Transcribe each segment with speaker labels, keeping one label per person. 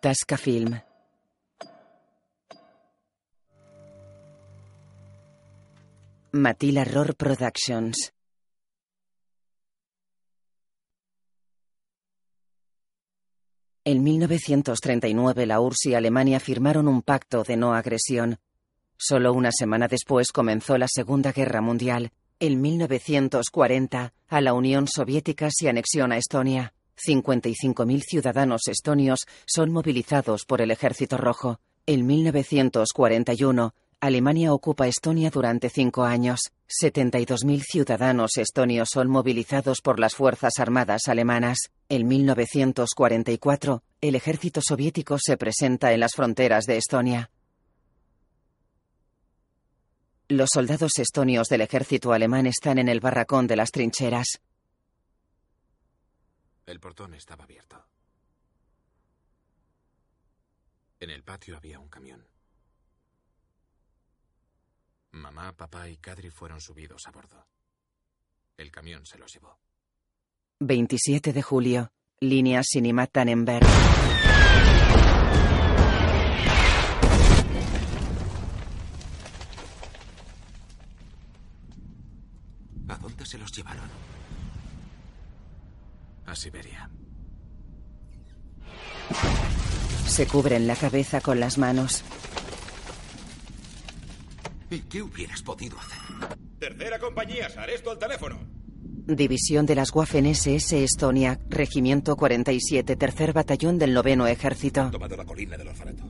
Speaker 1: Tasca Film. Matila Roar Productions. En 1939 la URSS y Alemania firmaron un pacto de no agresión. Solo una semana después comenzó la Segunda Guerra Mundial. En 1940, a la Unión Soviética se anexiona Estonia. 55.000 ciudadanos estonios son movilizados por el Ejército Rojo. En 1941, Alemania ocupa Estonia durante cinco años. 72.000 ciudadanos estonios son movilizados por las Fuerzas Armadas alemanas. En 1944, el ejército soviético se presenta en las fronteras de Estonia. Los soldados estonios del ejército alemán están en el barracón de las trincheras.
Speaker 2: El portón estaba abierto. En el patio había un camión. Mamá, papá y Kadri fueron subidos a bordo. El camión se los llevó.
Speaker 1: 27 de julio. Línea Cinema Tannenberg.
Speaker 2: ¿A dónde se los llevaron? A Siberia.
Speaker 1: Se cubren la cabeza con las manos.
Speaker 2: ¿Y qué hubieras podido hacer?
Speaker 3: Tercera compañía, Saresto al teléfono.
Speaker 1: División de las Waffen SS Estonia, Regimiento 47, Tercer Batallón del Noveno Ejército.
Speaker 3: Tomado la colina del orfanato.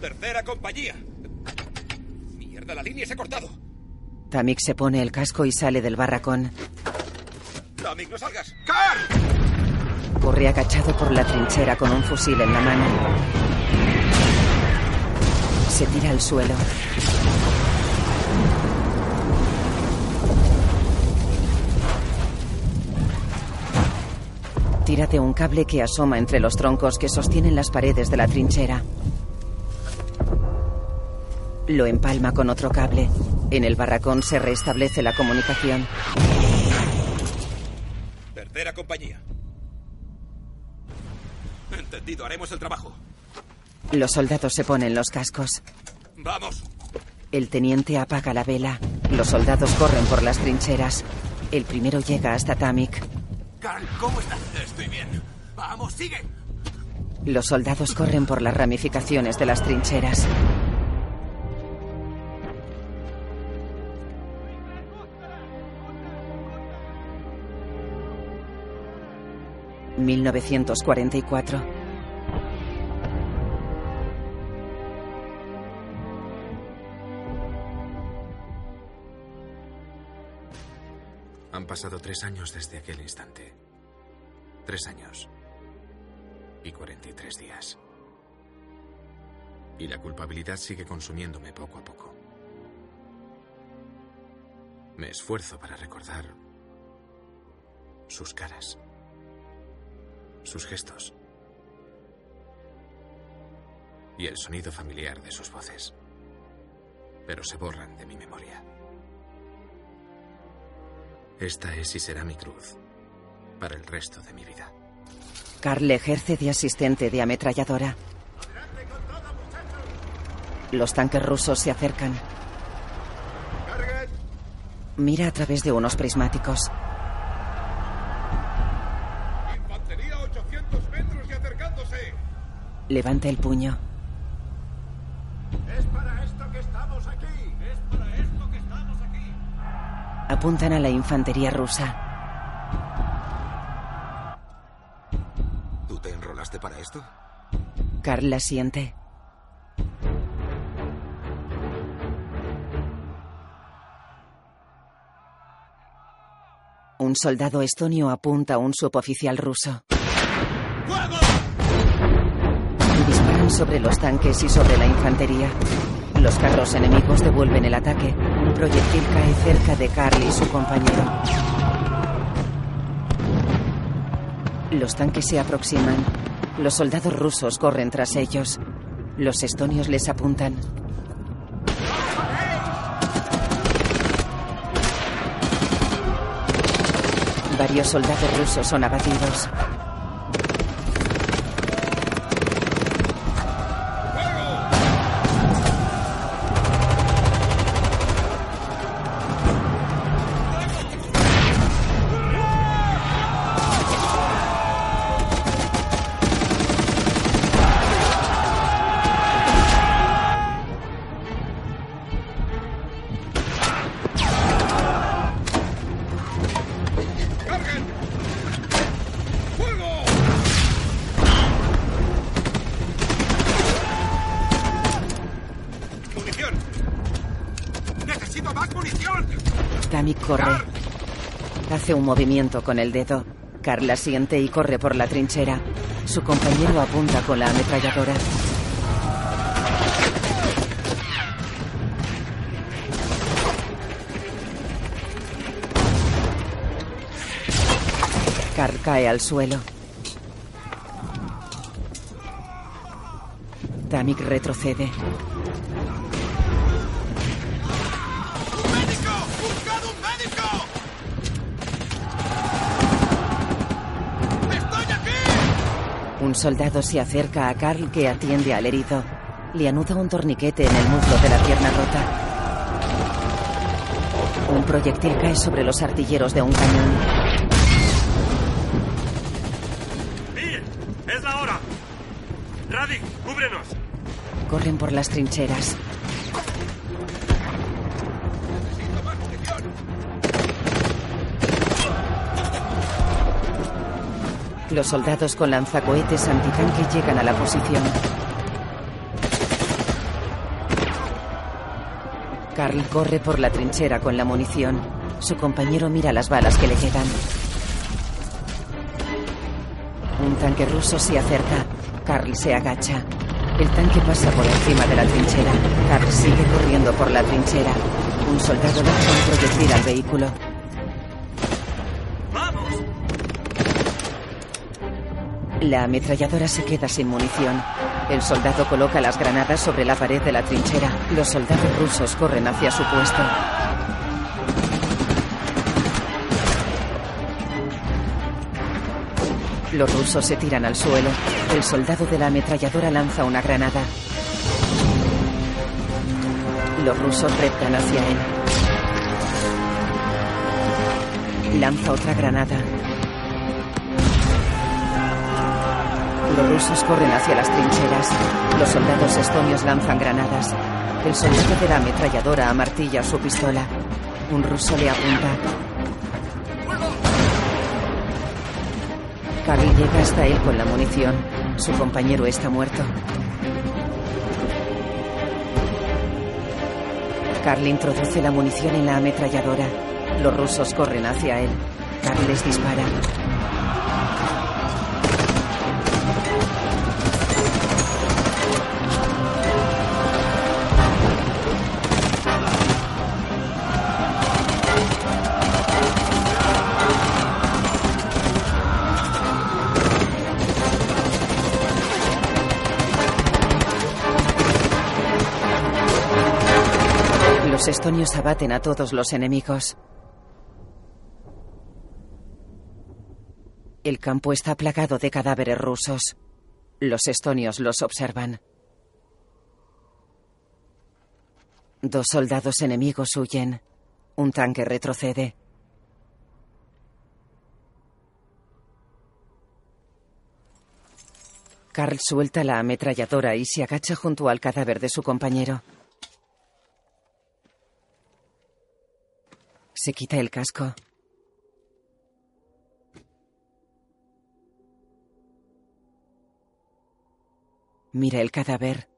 Speaker 3: Tercera compañía. Mierda, la línea se ha cortado.
Speaker 1: Tamik se pone el casco y sale del barracón.
Speaker 3: Tamik, no salgas. ¡Car!
Speaker 1: Corre agachado por la trinchera con un fusil en la mano. Se tira al suelo. Tira de un cable que asoma entre los troncos que sostienen las paredes de la trinchera. Lo empalma con otro cable. En el barracón se restablece la comunicación.
Speaker 3: Tercera compañía. Entendido, haremos el trabajo.
Speaker 1: Los soldados se ponen los cascos.
Speaker 3: Vamos.
Speaker 1: El teniente apaga la vela. Los soldados corren por las trincheras. El primero llega hasta Tamik.
Speaker 3: Carl, ¿cómo estás? Estoy bien. Vamos, sigue.
Speaker 1: Los soldados corren por las ramificaciones de las trincheras. ...1944...
Speaker 2: Han pasado tres años desde aquel instante. Tres años. Y 43 días. Y la culpabilidad sigue consumiéndome poco a poco. Me esfuerzo para recordar sus caras, sus gestos y el sonido familiar de sus voces. Pero se borran de mi memoria. Esta es y será mi cruz para el resto de mi vida.
Speaker 1: Carl ejerce de asistente de ametralladora. Los tanques rusos se acercan. Mira a través de unos prismáticos. Levanta el puño.
Speaker 3: Es para esto que estamos aquí. Es para esto que estamos aquí.
Speaker 1: Apuntan a la infantería rusa.
Speaker 2: ¿Tú te enrolaste para esto?
Speaker 1: Carl la siente. Un soldado estonio apunta a un suboficial ruso. Sobre los tanques y sobre la infantería. Los carros enemigos devuelven el ataque. Un proyectil cae cerca de Carl y su compañero. Los tanques se aproximan. Los soldados rusos corren tras ellos. Los estonios les apuntan. Varios soldados rusos son abatidos. Movimiento con el dedo. Carl la siente y corre por la trinchera. Su compañero apunta con la ametralladora. Carl cae al suelo. Tamik retrocede.
Speaker 3: Un
Speaker 1: soldado se acerca a Carl que atiende al herido. Le anuda un torniquete en el muslo de la pierna rota. Un proyectil cae sobre los artilleros de un cañón.
Speaker 4: ¡Bien! ¡Es la hora! ¡Radic, cúbrenos!
Speaker 1: Corren por las trincheras. Los soldados con lanzacohetes antitanque llegan a la posición. Carl corre por la trinchera con la munición. Su compañero mira las balas que le quedan. Un tanque ruso se acerca. Carl se agacha. El tanque pasa por encima de la trinchera. Carl sigue corriendo por la trinchera. Un soldado lanza un proyectil al vehículo. La ametralladora se queda sin munición. El soldado coloca las granadas sobre la pared de la trinchera. Los soldados rusos corren hacia su puesto. Los rusos se tiran al suelo. El soldado de la ametralladora lanza una granada. Los rusos reptan hacia él. Lanza otra granada. Los rusos corren hacia las trincheras. Los soldados estonios lanzan granadas. El soldado de la ametralladora amartilla su pistola. Un ruso le apunta. Carl llega hasta él con la munición. Su compañero está muerto. Carl introduce la munición en la ametralladora. Los rusos corren hacia él. Carl les dispara. Estonios abaten a todos los enemigos. El campo está plagado de cadáveres rusos. Los estonios los observan. Dos soldados enemigos huyen. Un tanque retrocede. Carl suelta la ametralladora y se agacha junto al cadáver de su compañero. Se quita el casco. Mira el cadáver.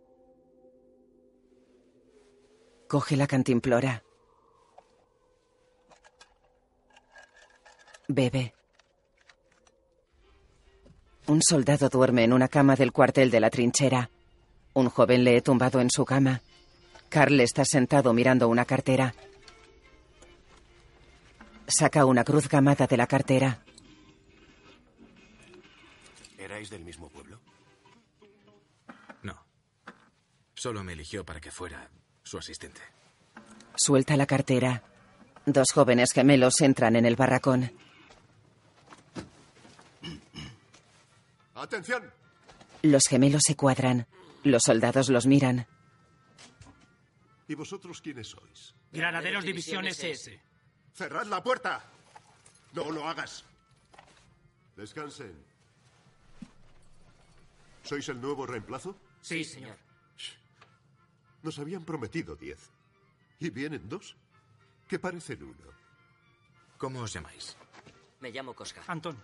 Speaker 1: Coge la cantimplora. Bebe. Un soldado duerme en una cama del cuartel de la trinchera. Un joven lee tumbado en su cama. Carl está sentado mirando una cartera. Saca una cruz gamada de la cartera.
Speaker 5: ¿Erais del mismo pueblo?
Speaker 2: No. Solo me eligió para que fuera su asistente.
Speaker 1: Suelta la cartera. Dos jóvenes gemelos entran en el barracón.
Speaker 5: ¡Atención!
Speaker 1: Los gemelos se cuadran. Los soldados los miran.
Speaker 5: ¿Y vosotros quiénes sois?
Speaker 4: Granaderos División SS.
Speaker 5: ¡Cerrad la puerta! ¡No lo hagas! Descansen. ¿Sois el nuevo reemplazo?
Speaker 4: Sí, señor.
Speaker 5: Nos habían prometido diez. ¿Y vienen dos? ¿Qué parecen uno?
Speaker 2: ¿Cómo os llamáis?
Speaker 6: Me llamo Koska.
Speaker 4: Antón.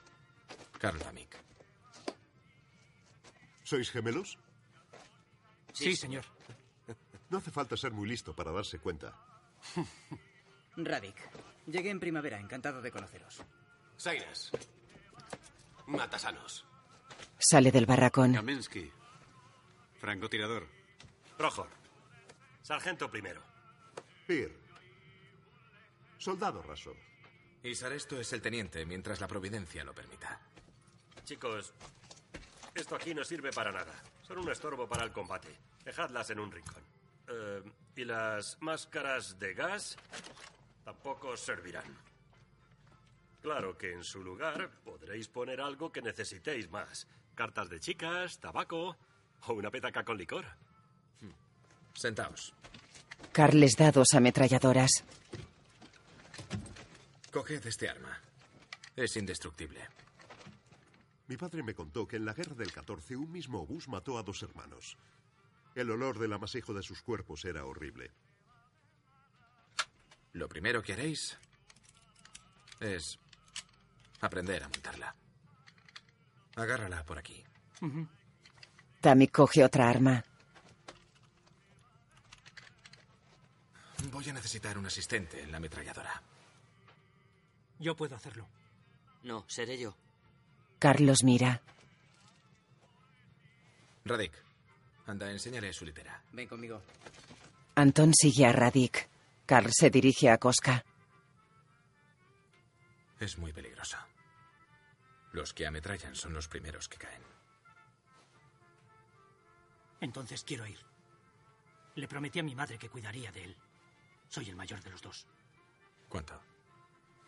Speaker 2: Karl Damik.
Speaker 5: ¿Sois gemelos?
Speaker 4: Sí, señor.
Speaker 5: No hace falta ser muy listo para darse cuenta.
Speaker 6: Radik. Llegué en primavera, encantado de conoceros.
Speaker 7: Sainas. Matasanos.
Speaker 1: Sale del barracón.
Speaker 2: Kaminsky. Francotirador.
Speaker 4: Rojo. Sargento primero.
Speaker 5: Pir. Soldado raso.
Speaker 2: Y Saresto es el teniente mientras la providencia lo permita.
Speaker 4: Chicos, esto aquí no sirve para nada. Son un estorbo para el combate. Dejadlas en un rincón. Eh, y las máscaras de gas tampoco os servirán. Claro que en su lugar podréis poner algo que necesitéis más. Cartas de chicas, tabaco o una petaca con licor.
Speaker 2: Sentaos.
Speaker 1: Carl les da dos ametralladoras.
Speaker 2: Coged este arma. Es indestructible.
Speaker 5: Mi padre me contó que en la guerra del 14 un mismo obús mató a dos hermanos. El olor del amasijo de sus cuerpos era horrible.
Speaker 2: Lo primero que haréis es aprender a montarla. Agárrala por aquí.
Speaker 1: Tammy coge otra arma.
Speaker 2: Voy a necesitar un asistente en la ametralladora.
Speaker 4: Yo puedo hacerlo.
Speaker 8: No, seré yo.
Speaker 1: Carlos mira.
Speaker 2: Radik, anda, enséñale su litera.
Speaker 6: Ven conmigo.
Speaker 1: Anton sigue a Radik. Carl se dirige a Koska.
Speaker 2: Es muy peligroso. Los que ametrallan son los primeros que caen.
Speaker 4: Entonces quiero ir. Le prometí a mi madre que cuidaría de él. Soy el mayor de los dos.
Speaker 2: ¿Cuánto?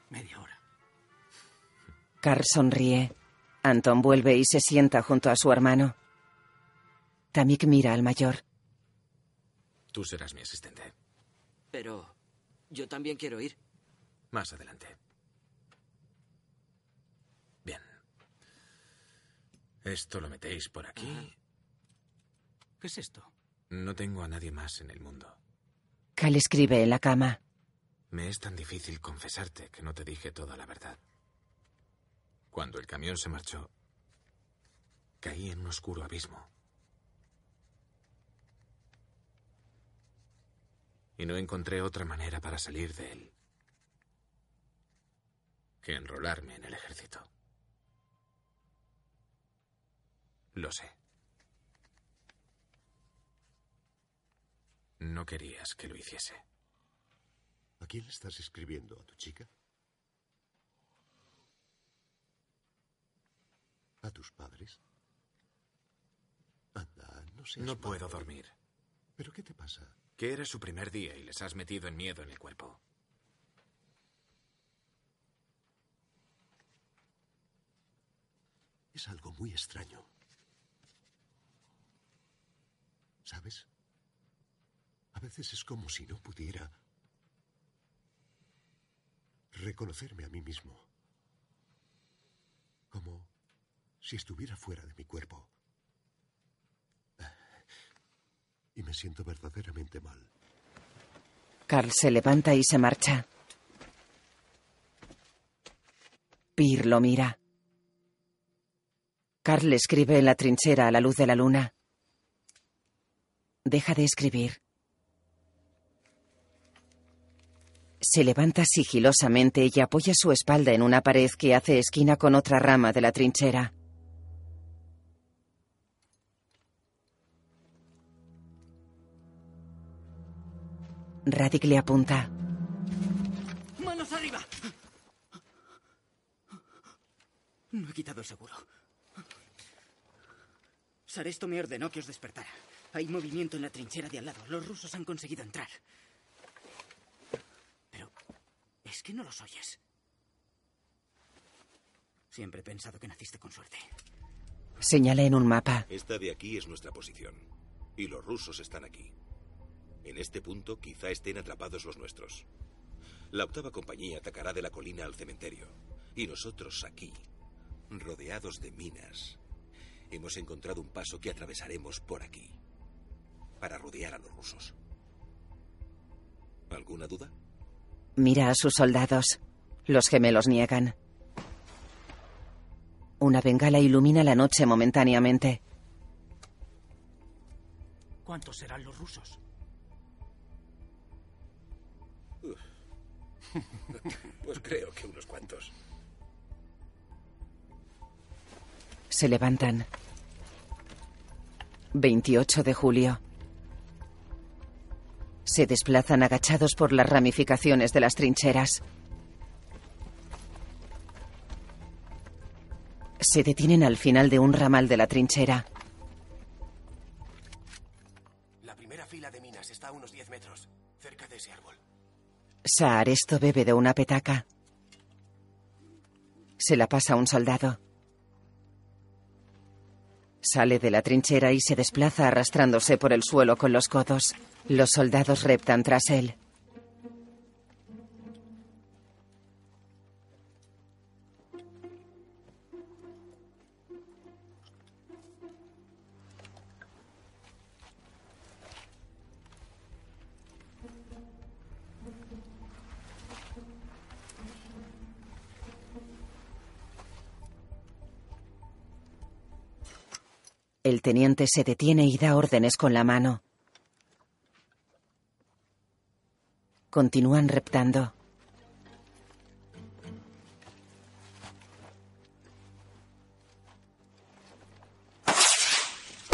Speaker 4: Media hora.
Speaker 1: Carl sonríe. Anton vuelve y se sienta junto a su hermano. Tamik mira al mayor.
Speaker 2: Tú serás mi asistente.
Speaker 8: Pero yo también quiero ir.
Speaker 2: Más adelante. Bien. Esto lo metéis por aquí.
Speaker 4: ¿Qué es esto?
Speaker 2: No tengo a nadie más en el mundo.
Speaker 1: Cal escribe en la cama.
Speaker 2: Me es tan difícil confesarte que no te dije toda la verdad. Cuando el camión se marchó, caí en un oscuro abismo. Y no encontré otra manera para salir de él que enrolarme en el ejército. Lo sé. No querías que lo hiciese.
Speaker 5: ¿A quién le estás escribiendo? ¿A tu chica? ¿A tus padres? Anda, no seas
Speaker 2: No puedo dormir.
Speaker 5: ¿Pero qué te pasa?
Speaker 2: Que era su primer día y les has metido en miedo en el cuerpo.
Speaker 5: Es algo muy extraño. ¿Sabes? A veces es como si no pudiera reconocerme a mí mismo. Como si estuviera fuera de mi cuerpo. Y me siento verdaderamente mal.
Speaker 1: Carl se levanta y se marcha. Pir lo mira. Carl escribe en la trinchera a la luz de la luna. Deja de escribir. Se levanta sigilosamente y apoya su espalda en una pared que hace esquina con otra rama de la trinchera. Radik le apunta.
Speaker 6: ¡Manos arriba! No he quitado el seguro. Saresto me ordenó que os despertara. Hay movimiento en la trinchera de al lado. Los rusos han conseguido entrar. Pero es que no los oyes. Siempre he pensado que naciste con suerte.
Speaker 1: Señala en un mapa.
Speaker 3: Esta de aquí es nuestra posición. Y los rusos están aquí. En este punto quizá estén atrapados los nuestros. La octava compañía atacará de la colina al cementerio. Y nosotros aquí, rodeados de minas, hemos encontrado un paso que atravesaremos por aquí. Para rodear a los rusos. ¿Alguna duda?
Speaker 1: Mira a sus soldados. Los gemelos niegan. Una bengala ilumina la noche momentáneamente.
Speaker 4: ¿Cuántos serán los rusos?
Speaker 3: Pues creo que unos cuantos.
Speaker 1: Se levantan. 28 de julio. Se desplazan agachados por las ramificaciones de las trincheras. Se detienen al final de un ramal de la trinchera.
Speaker 7: La primera fila de minas está a unos 10 metros, cerca de ese árbol.
Speaker 1: Saaresto bebe de una petaca. Se la pasa un soldado. Sale de la trinchera y se desplaza arrastrándose por el suelo con los codos. Los soldados reptan tras él. El teniente se detiene y da órdenes con la mano. Continúan reptando.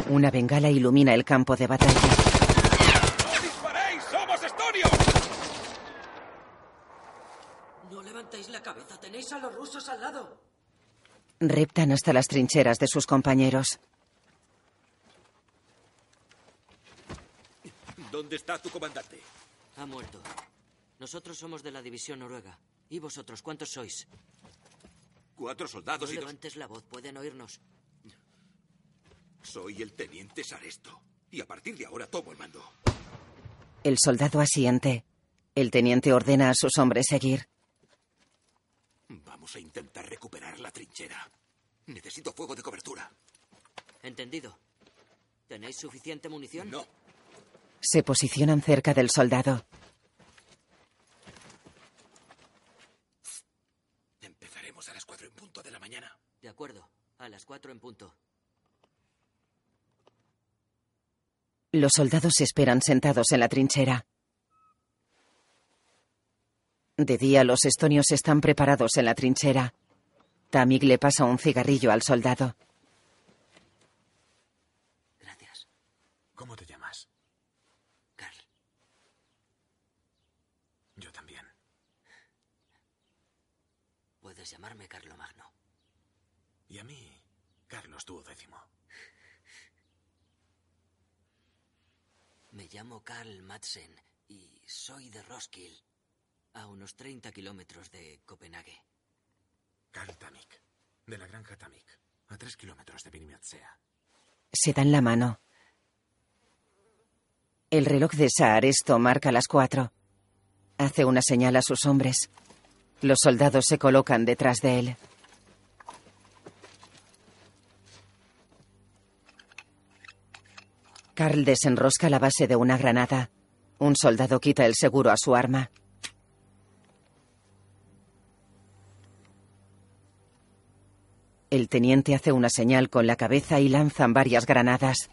Speaker 1: Una bengala ilumina el campo de batalla.
Speaker 3: ¡No disparéis! ¡Somos estonios!
Speaker 8: No levantéis la cabeza, tenéis a los rusos al lado.
Speaker 1: Reptan hasta las trincheras de sus compañeros.
Speaker 3: ¿Dónde está tu comandante?
Speaker 8: Ha muerto. Nosotros somos de la división noruega. ¿Y vosotros cuántos sois?
Speaker 3: Cuatro
Speaker 8: No
Speaker 3: soldados y dos...
Speaker 8: levantes la voz, pueden oírnos.
Speaker 3: Soy el teniente Saresto. Y a partir de ahora tomo el mando.
Speaker 1: El soldado asiente. El teniente ordena a sus hombres seguir.
Speaker 3: Vamos a intentar recuperar la trinchera. Necesito fuego de cobertura.
Speaker 8: Entendido. ¿Tenéis suficiente munición?
Speaker 3: No.
Speaker 1: Se posicionan cerca del soldado.
Speaker 3: Empezaremos a las cuatro en punto de la mañana.
Speaker 8: De acuerdo. A las cuatro en punto.
Speaker 1: Los soldados esperan sentados en la trinchera. De día los estonios están preparados en la trinchera. Tamig le pasa un cigarrillo al soldado.
Speaker 8: Gracias.
Speaker 2: ¿Cómo te llamas?
Speaker 8: Carl.
Speaker 2: Yo también.
Speaker 8: Puedes llamarme Carlomagno.
Speaker 2: Y a mí, Carlos duodécimo.
Speaker 8: Me llamo Carl Madsen y soy de Roskilde, a unos 30 kilómetros de Copenhague.
Speaker 2: Carl Tamik, de la granja Tamik, a tres kilómetros de Vinimatsea.
Speaker 1: Se dan la mano. El reloj de Saaresto marca las cuatro. Hace una señal a sus hombres. Los soldados se colocan detrás de él. Carl desenrosca la base de una granada. Un soldado quita el seguro a su arma. El teniente hace una señal con la cabeza y lanzan varias granadas.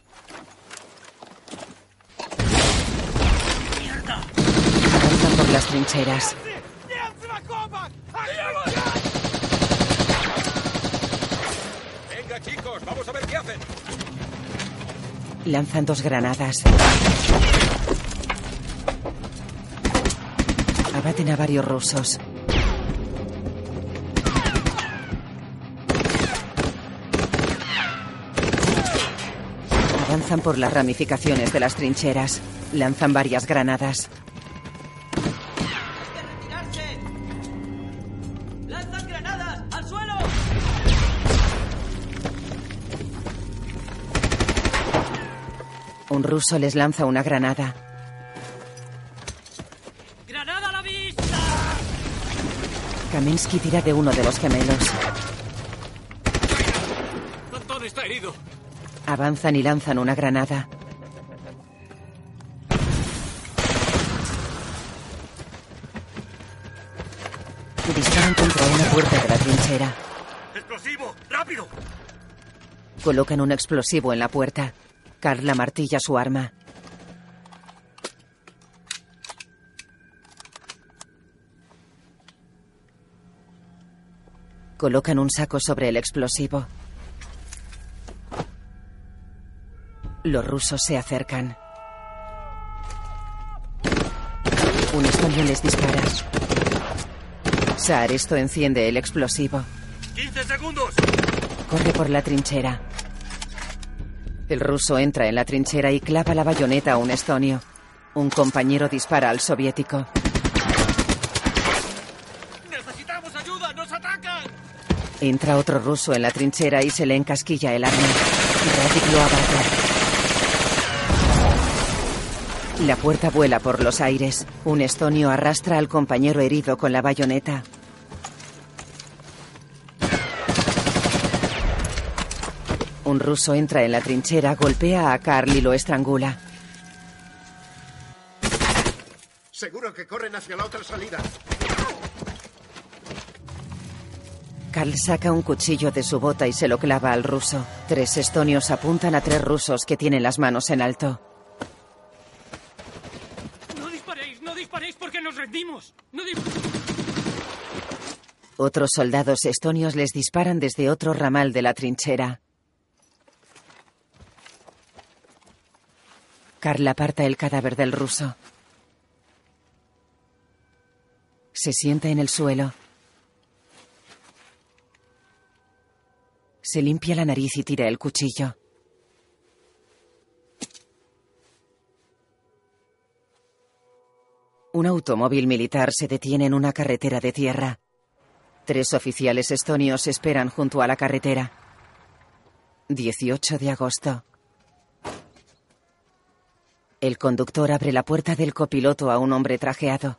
Speaker 1: Avanzan por las trincheras.
Speaker 3: Venga, chicos, vamos a ver qué hacen.
Speaker 1: Lanzan dos granadas. Abaten a varios rusos. Avanzan por las ramificaciones de las trincheras. Lanzan varias granadas. Un ruso les lanza una granada.
Speaker 8: ¡Granada a la vista!
Speaker 1: Kaminsky tira de uno de los gemelos.
Speaker 7: Antón está herido.
Speaker 1: Avanzan y lanzan una granada. Disparan contra una puerta de la trinchera.
Speaker 4: ¡Explosivo! ¡Rápido!
Speaker 1: Colocan un explosivo en la puerta. Carla martilla su arma. Colocan un saco sobre el explosivo. Los rusos se acercan. Un español les dispara. Saar esto enciende el explosivo.
Speaker 4: ¡15 segundos!
Speaker 1: Corre por la trinchera. El ruso entra en la trinchera y clava la bayoneta a un estonio. Un compañero dispara al soviético.
Speaker 9: ¡Necesitamos ayuda! ¡Nos atacan!
Speaker 1: Entra otro ruso en la trinchera y se le encasquilla el arma. Radic lo abate. La puerta vuela por los aires. Un estonio arrastra al compañero herido con la bayoneta. Un ruso entra en la trinchera, golpea a Carl y lo estrangula.
Speaker 7: Seguro que corren hacia la otra salida.
Speaker 1: Carl saca un cuchillo de su bota y se lo clava al ruso. Tres estonios apuntan a tres rusos que tienen las manos en alto.
Speaker 9: ¡No disparéis! ¡No disparéis porque nos rendimos! ¡No di-
Speaker 1: Otros soldados estonios les disparan desde otro ramal de la trinchera. Carl aparta el cadáver del ruso. Se sienta en el suelo. Se limpia la nariz y tira el cuchillo. Un automóvil militar se detiene en una carretera de tierra. Tres oficiales estonios esperan junto a la carretera. 18 de agosto. El conductor abre la puerta del copiloto a un hombre trajeado.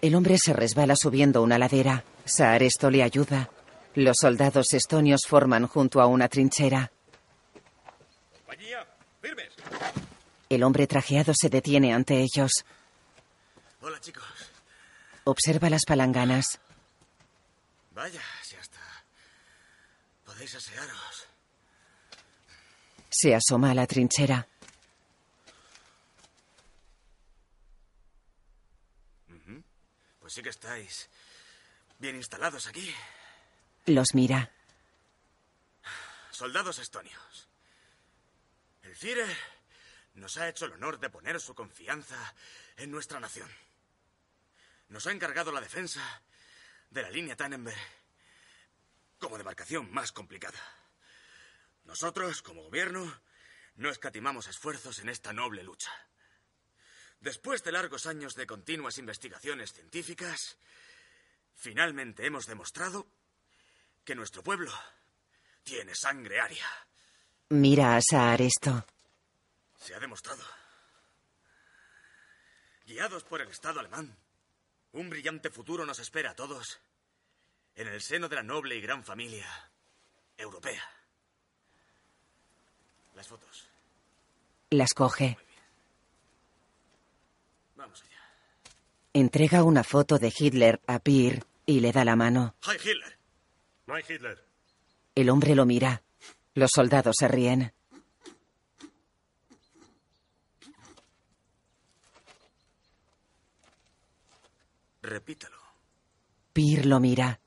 Speaker 1: El hombre se resbala subiendo una ladera. Saaresto le ayuda. Los soldados estonios forman junto a una trinchera. El hombre trajeado se detiene ante ellos.
Speaker 7: Hola, chicos.
Speaker 1: Observa las palanganas.
Speaker 7: Vaya. Podéis asearos.
Speaker 1: Se asoma a la trinchera.
Speaker 7: Pues sí que estáis bien instalados aquí.
Speaker 1: Los mira.
Speaker 7: Soldados estonios. El Führer nos ha hecho el honor de poner su confianza en nuestra nación. Nos ha encargado la defensa de la línea Tannenberg como demarcación más complicada. Nosotros, como gobierno, no escatimamos esfuerzos en esta noble lucha. Después de largos años de continuas investigaciones científicas, finalmente hemos demostrado que nuestro pueblo tiene sangre aria.
Speaker 1: Mira a Saaresto.
Speaker 7: Se ha demostrado. Guiados por el Estado alemán, un brillante futuro nos espera a todos en el seno de la noble y gran familia europea. Las fotos.
Speaker 1: Las coge.
Speaker 7: Vamos allá.
Speaker 1: Entrega una foto de Hitler a Peer y le da la mano.
Speaker 7: ¡Hi, Hitler!
Speaker 4: No hay Hitler.
Speaker 1: El hombre lo mira. Los soldados se ríen.
Speaker 7: Repítalo.
Speaker 1: Peer lo mira.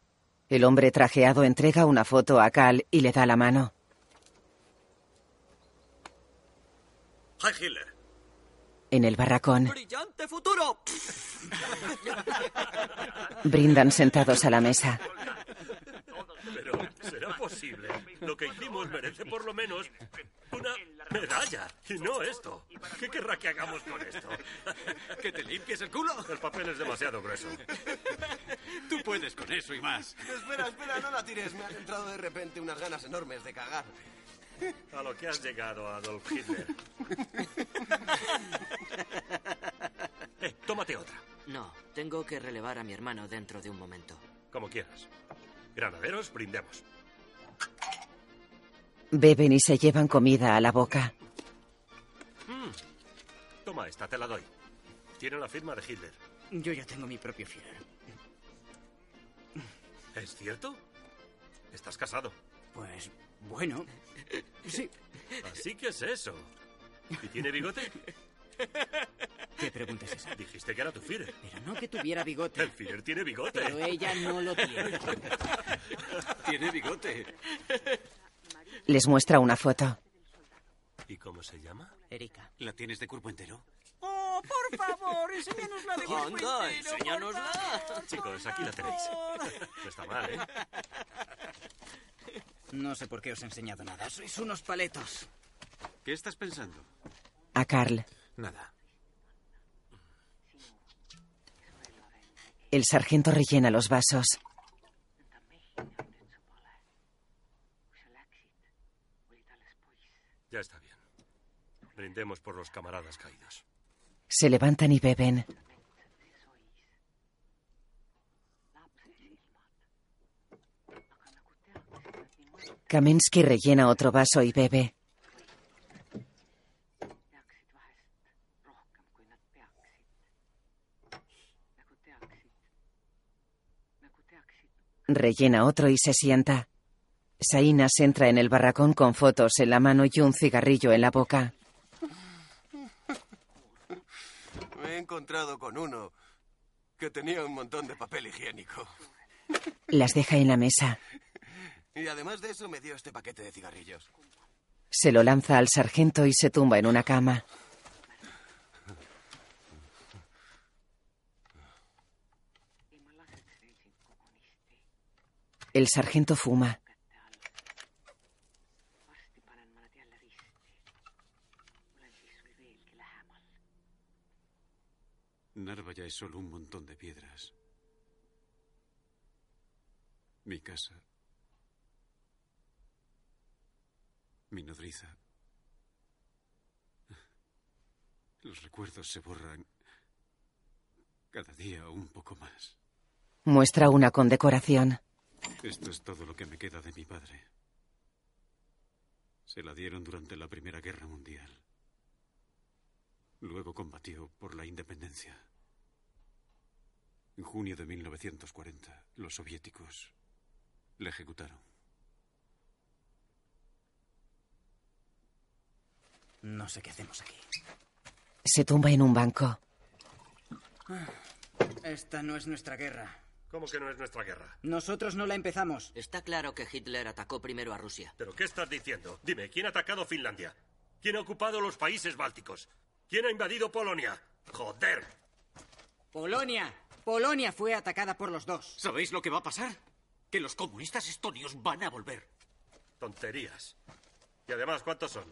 Speaker 1: El hombre trajeado entrega una foto a Cal y le da la mano. En el barracón,
Speaker 9: ¡Brillante futuro!
Speaker 1: brindan sentados a la mesa.
Speaker 4: Pero, ¿será posible? Lo que hicimos merece por lo menos una medalla. Y no esto. ¿Qué querrá que hagamos con esto?
Speaker 9: ¿Que te limpies el culo?
Speaker 4: El papel es demasiado grueso.
Speaker 9: Tú puedes con eso y más.
Speaker 7: Espera, espera, no la tires. Me han entrado de repente unas ganas enormes de cagar.
Speaker 4: A lo que has llegado, Adolf Hitler. Eh, tómate otra.
Speaker 8: No, tengo que relevar a mi hermano dentro de un momento.
Speaker 4: Como quieras. Granaderos, brindemos.
Speaker 1: Beben y se llevan comida a la boca.
Speaker 4: Toma esta, te la doy. Tiene la firma de Hitler.
Speaker 6: Yo ya tengo mi propio Führer.
Speaker 4: ¿Es cierto? Estás casado.
Speaker 6: Pues, bueno. Sí.
Speaker 4: Así que es eso. ¿Y tiene bigote?
Speaker 6: ¿Qué pregunta es esa?
Speaker 4: Dijiste que era tu Führer.
Speaker 6: Pero no que tuviera bigote.
Speaker 4: El Führer tiene bigote.
Speaker 6: Pero ella no lo tiene.
Speaker 10: Tiene bigote.
Speaker 1: Les muestra una foto.
Speaker 4: ¿Y cómo se llama?
Speaker 6: Erika.
Speaker 10: ¿La tienes de cuerpo entero?
Speaker 9: ¡Oh, por favor! ¡Enséñanosla de cuerpo
Speaker 8: Anda,
Speaker 9: entero,
Speaker 8: enséñanosla.
Speaker 9: favor!
Speaker 4: Chicos, aquí la tenéis. No está mal, ¿eh?
Speaker 6: No sé por qué os he enseñado nada. Sois unos paletos.
Speaker 10: ¿Qué estás pensando?
Speaker 1: A Carl.
Speaker 2: Nada.
Speaker 1: El sargento rellena los vasos.
Speaker 4: Ya está bien. Brindemos por los camaradas caídos.
Speaker 1: Se levantan y beben. Kamensky rellena otro vaso y bebe. Rellena otro y se sienta. Sainas entra en el barracón con fotos en la mano y un cigarrillo en la boca.
Speaker 11: Me he encontrado con uno que tenía un montón de papel higiénico.
Speaker 1: Las deja en la mesa.
Speaker 11: Y además de eso me dio este paquete de cigarrillos.
Speaker 1: Se lo lanza al sargento y se tumba en una cama. El sargento fuma.
Speaker 10: Narva ya es solo un montón de piedras. Mi casa. Mi nodriza. Los recuerdos se borran cada día un poco más.
Speaker 1: Muestra una condecoración.
Speaker 10: Esto es todo lo que me queda de mi padre. Se la dieron durante la Primera Guerra Mundial. Luego combatió por la independencia. En junio de 1940, los soviéticos le ejecutaron.
Speaker 6: No sé qué hacemos aquí.
Speaker 1: Se tumba en un banco.
Speaker 6: Esta no es nuestra guerra.
Speaker 4: ¿Cómo que no es nuestra guerra?
Speaker 6: Nosotros no la empezamos.
Speaker 8: Está claro que Hitler atacó primero a Rusia.
Speaker 4: ¿Pero qué estás diciendo? Dime, ¿quién ha atacado Finlandia? ¿Quién ha ocupado los países bálticos? ¿Quién ha invadido Polonia? ¡Joder!
Speaker 6: Polonia. Polonia fue atacada por los dos.
Speaker 10: ¿Sabéis lo que va a pasar? Que los comunistas estonios van a volver.
Speaker 4: Tonterías. Y además, ¿cuántos son?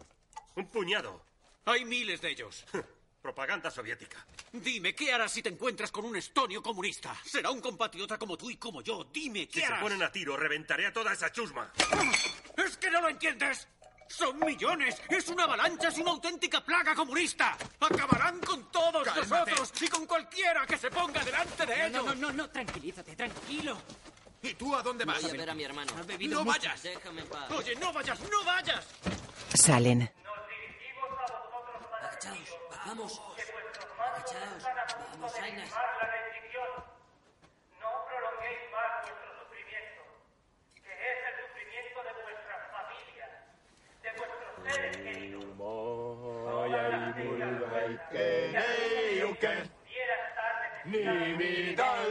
Speaker 4: Un puñado.
Speaker 10: Hay miles de ellos.
Speaker 4: Propaganda soviética.
Speaker 10: Dime, ¿qué harás si te encuentras con un estonio comunista? Será un compatriota como tú y como yo. Dime, ¿qué
Speaker 4: Si se
Speaker 10: harás?
Speaker 4: ponen a tiro, reventaré a toda esa chusma.
Speaker 10: ¡Es que no lo entiendes! ¡Son millones! ¡Es una avalancha! ¡Es una auténtica plaga comunista! ¡Acabarán con todos
Speaker 9: Cálmate.
Speaker 10: nosotros y con cualquiera que se ponga delante de
Speaker 6: No,
Speaker 10: ellos!
Speaker 6: no, no, no, tranquilízate, tranquilo.
Speaker 9: ¿Y tú a dónde vas?
Speaker 8: Voy a ver a mi hermano.
Speaker 9: ¡No
Speaker 6: mucho.
Speaker 9: vayas!
Speaker 8: Déjame en paz.
Speaker 10: ¡Oye, no vayas, no vayas!
Speaker 1: Salen.
Speaker 8: Agachaos, vamos. Agachaos, vamos, Sainas.
Speaker 12: No prolonguéis más vuestro sufrimiento, que es el sufrimiento de vuestras familias, de vuestros seres queridos. Pudiera estar necesitado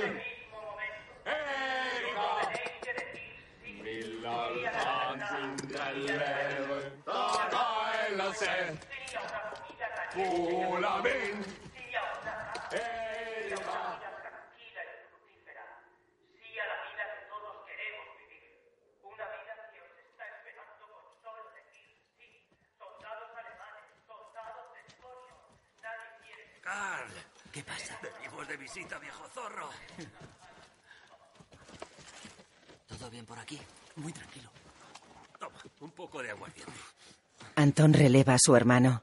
Speaker 12: en este mismo momento. No tenéis que decir sí. Sería Sí a una comida caliente. Sí a una casa. Sí a una vida tranquila y fructífera. Sí a la vida que todos queremos vivir. Una vida que os está esperando con solo decir sí. Soldados alemanes, soldados de estonio. Nadie quiere
Speaker 4: Carl,
Speaker 8: ¿Qué pasa?
Speaker 4: venimos de visita, viejo zorro.
Speaker 8: ¿Todo bien por aquí?
Speaker 6: Muy tranquilo.
Speaker 4: Toma, un poco de aguardiente.
Speaker 1: Antón releva a su hermano.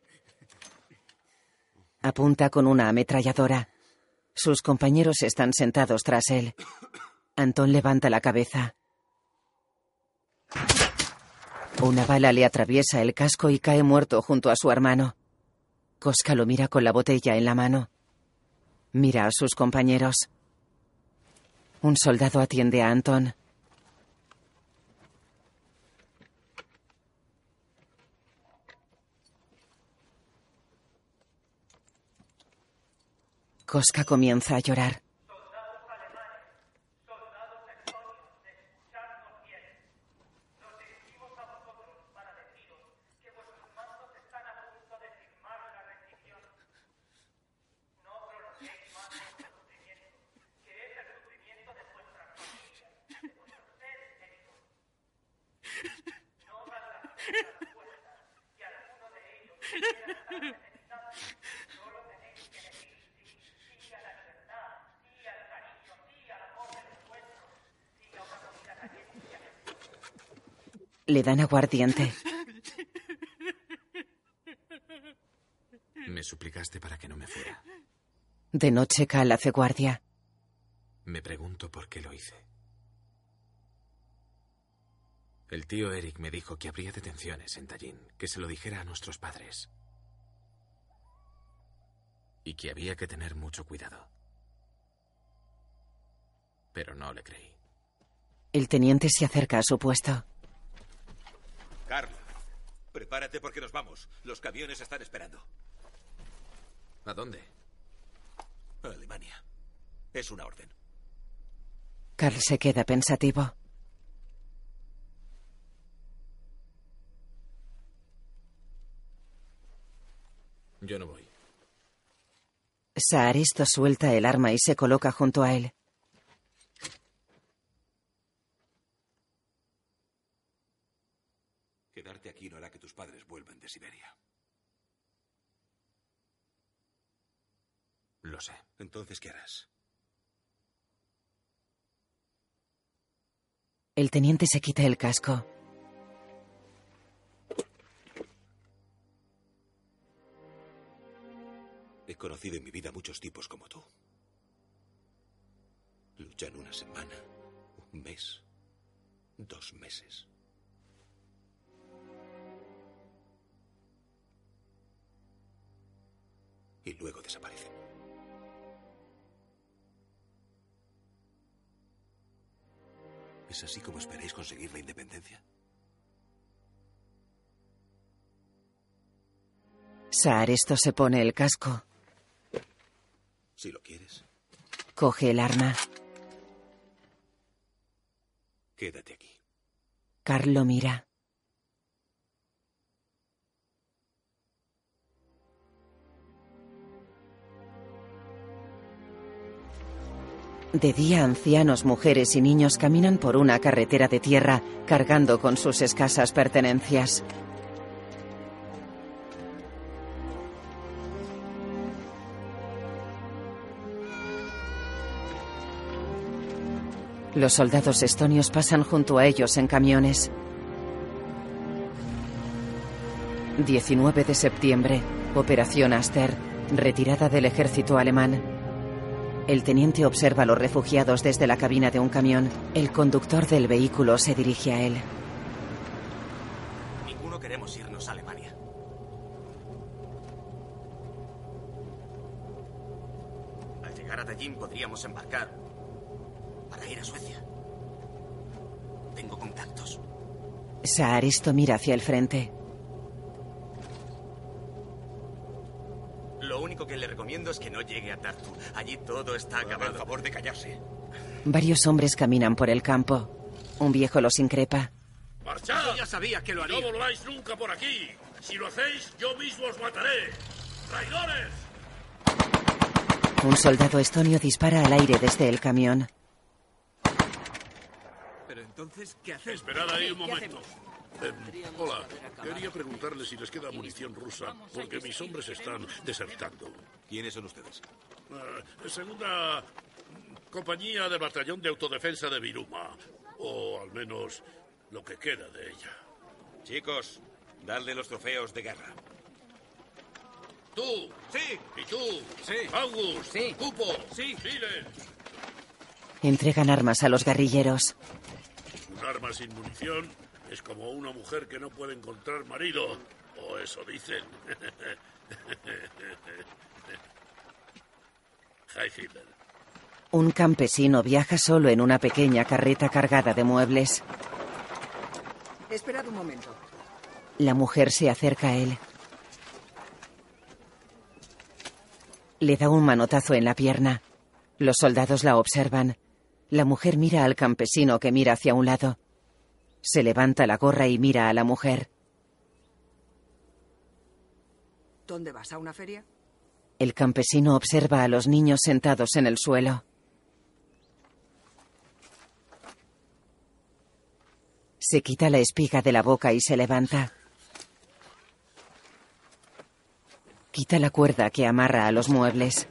Speaker 1: Apunta con una ametralladora. Sus compañeros están sentados tras él. Antón levanta la cabeza. Una bala le atraviesa el casco y cae muerto junto a su hermano. Koska lo mira con la botella en la mano. Mira a sus compañeros. Un soldado atiende a Antón. Koska comienza a llorar. Le dan aguardiente.
Speaker 2: Me suplicaste para que no me fuera.
Speaker 1: De noche Cal hace guardia.
Speaker 2: Me pregunto por qué lo hice. El tío Eric me dijo que habría detenciones en Tallinn, que se lo dijera a nuestros padres. Y que había que tener mucho cuidado. Pero no le creí.
Speaker 1: El teniente se acerca a su puesto.
Speaker 3: Carl, prepárate porque nos vamos. Los camiones están esperando.
Speaker 2: ¿A dónde?
Speaker 3: A Alemania. Es una orden.
Speaker 1: Carl se queda pensativo.
Speaker 2: Yo no voy.
Speaker 1: Saaristo suelta el arma y se coloca junto a él.
Speaker 3: Quedarte aquí no hará que tus padres vuelvan de Siberia.
Speaker 2: Lo sé.
Speaker 3: Entonces, ¿qué harás?
Speaker 1: El teniente se quita el casco.
Speaker 3: He conocido en mi vida muchos tipos como tú. Luchan una semana, un mes, dos meses. Y luego desaparecen. ¿Es así como esperáis conseguir la independencia?
Speaker 1: Saaristo se pone el casco.
Speaker 3: Si lo quieres,
Speaker 1: Coge el arma.
Speaker 3: quédate aquí.
Speaker 1: Carl lo mira. De día, ancianos, mujeres y niños caminan por una carretera de tierra cargando con sus escasas pertenencias. Los soldados estonios pasan junto a ellos en camiones. 19 de septiembre, Operación Aster, retirada del ejército alemán. El teniente observa a los refugiados desde la cabina de un camión. El conductor del vehículo se dirige a él.
Speaker 7: Ninguno queremos irnos a Alemania. Al llegar a Tallinn podríamos embarcar para ir a Suecia. Tengo contactos.
Speaker 1: Saaristo mira hacia el frente.
Speaker 7: Lo único que le recomiendo es que no llegue a Tartu. Allí todo está acabado.
Speaker 3: Por favor de callarse.
Speaker 1: Varios hombres caminan por el campo. Un viejo los increpa.
Speaker 10: ¡Marchad!
Speaker 7: Yo ya sabía que lo haría.
Speaker 10: No volváis nunca por aquí. Si lo hacéis, yo mismo os mataré. ¡Traidores!
Speaker 1: Un soldado estonio dispara al aire desde el camión.
Speaker 13: Pero entonces, ¿qué hacemos?
Speaker 10: Esperad ahí un
Speaker 13: ¿Qué
Speaker 10: momento. Eh, hola, quería preguntarle si les queda munición rusa, porque mis hombres están desertando.
Speaker 3: ¿Quiénes son ustedes?
Speaker 10: Eh, segunda compañía del batallón de autodefensa de Viruma, o al menos lo que queda de ella.
Speaker 3: Chicos, dadle los trofeos de guerra.
Speaker 10: Tú.
Speaker 13: Sí.
Speaker 10: Y tú.
Speaker 13: Sí.
Speaker 10: Angus.
Speaker 13: Sí.
Speaker 10: Cupo.
Speaker 13: Sí.
Speaker 10: Silen.
Speaker 1: Entregan armas a los guerrilleros.
Speaker 10: Un arma sin munición es como una mujer que no puede encontrar marido. O eso dicen. Heil Hitler.
Speaker 1: Un campesino viaja solo en una pequeña carreta cargada de muebles.
Speaker 14: Esperad un momento.
Speaker 1: La mujer se acerca a él. Le da un manotazo en la pierna. Los soldados la observan. La mujer mira al campesino que mira hacia un lado. Se levanta la gorra y mira a la mujer.
Speaker 14: ¿Dónde vas? ¿A una feria?
Speaker 1: El campesino observa a los niños sentados en el suelo. Se quita la espiga de la boca y se levanta. Quita la cuerda que amarra a los muebles.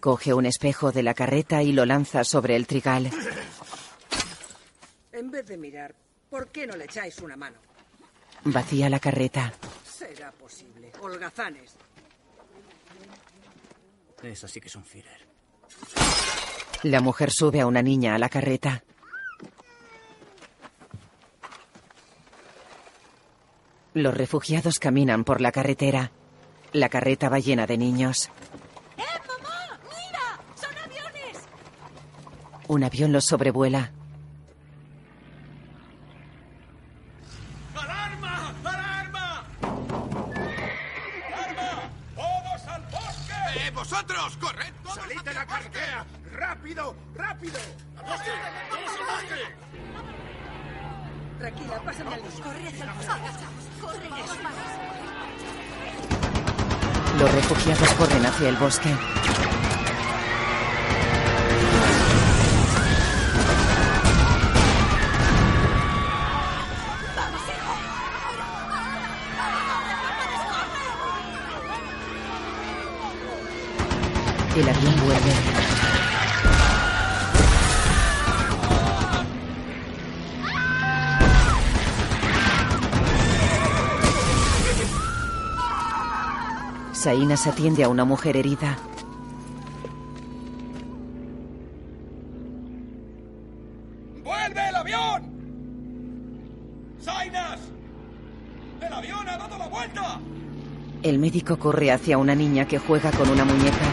Speaker 1: Coge un espejo de la carreta y lo lanza sobre el trigal.
Speaker 14: En vez de mirar, ¿por qué no le echáis una mano?
Speaker 1: Vacía la carreta.
Speaker 14: Será posible. Holgazanes.
Speaker 6: Es así que es un Führer.
Speaker 1: La mujer sube a una niña a la carreta. Los refugiados caminan por la carretera. La carreta va llena de niños.
Speaker 15: ¡Eh, mamá! ¡Mira! ¡Son aviones!
Speaker 1: Un avión los sobrevuela.
Speaker 16: ¡Alarma! ¡Alarma! ¡Alarma! ¡Todos al bosque!
Speaker 11: ¡Eh, vosotros! ¡Corred!
Speaker 16: ¡Salid de la carretera! ¡Rápido! ¡Rápido! ¡Al bosque! ¡Todos al bosque!
Speaker 14: Tranquila, pásame al.
Speaker 15: Corre hacia el bosque. Corre,
Speaker 1: Los refugiados corren hacia el bosque.
Speaker 15: ¡Vamos, hijo!
Speaker 1: El avión vuelve. Sainas atiende a una mujer herida.
Speaker 16: ¡Vuelve el avión! ¡Zainas! ¡El avión ha dado la vuelta!
Speaker 1: El médico corre hacia una niña que juega con una muñeca.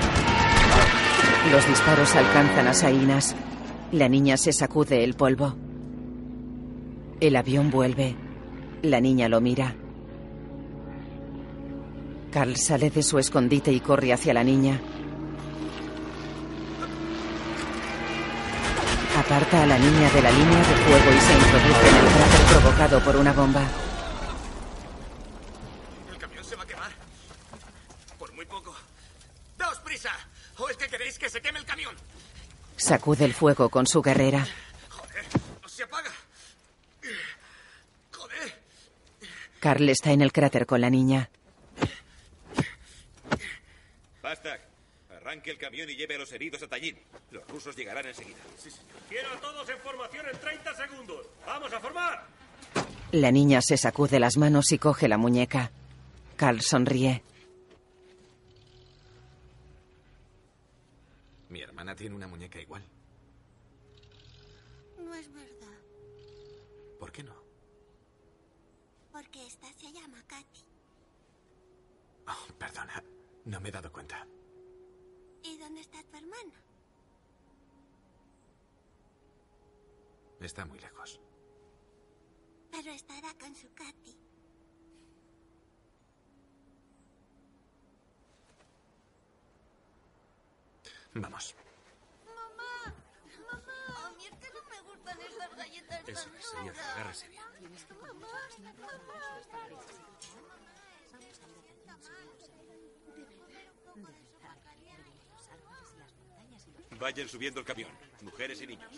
Speaker 1: Los disparos alcanzan a Sainas. La niña se sacude el polvo. El avión vuelve. La niña lo mira. Carl sale de su escondite y corre hacia la niña. Aparta a la niña de la línea de fuego y se introduce en el cráter provocado por una bomba.
Speaker 7: El camión se va a quemar. Por muy poco. ¡Daos prisa! ¿O es que queréis que se queme el camión?
Speaker 1: Sacude el fuego con su guerrera.
Speaker 7: ¡Joder! ¡Se apaga! ¡Joder!
Speaker 1: Carl está en el cráter con la niña.
Speaker 3: Bastak, arranque el camión y lleve a los heridos a Tallinn. Los rusos llegarán enseguida.
Speaker 4: Quiero a todos en formación en 30 segundos. ¡Vamos a formar!
Speaker 1: La niña se sacude las manos y coge la muñeca. Carl sonríe.
Speaker 2: Mi hermana tiene una muñeca igual.
Speaker 15: No es verdad.
Speaker 2: ¿Por qué no?
Speaker 15: Porque esta se llama Katy.
Speaker 2: Oh, perdona, no me he dado cuenta.
Speaker 15: ¿Y dónde está tu hermana?
Speaker 2: Está muy lejos.
Speaker 15: Pero estará con su Katy.
Speaker 2: Vamos.
Speaker 15: ¡Mamá! ¡Mamá! A mí es que no me gustan esas galletas
Speaker 4: Eso
Speaker 15: tan
Speaker 4: es. Agárrese bien.
Speaker 15: Mamá,
Speaker 3: Vayan subiendo el camión, mujeres y niños.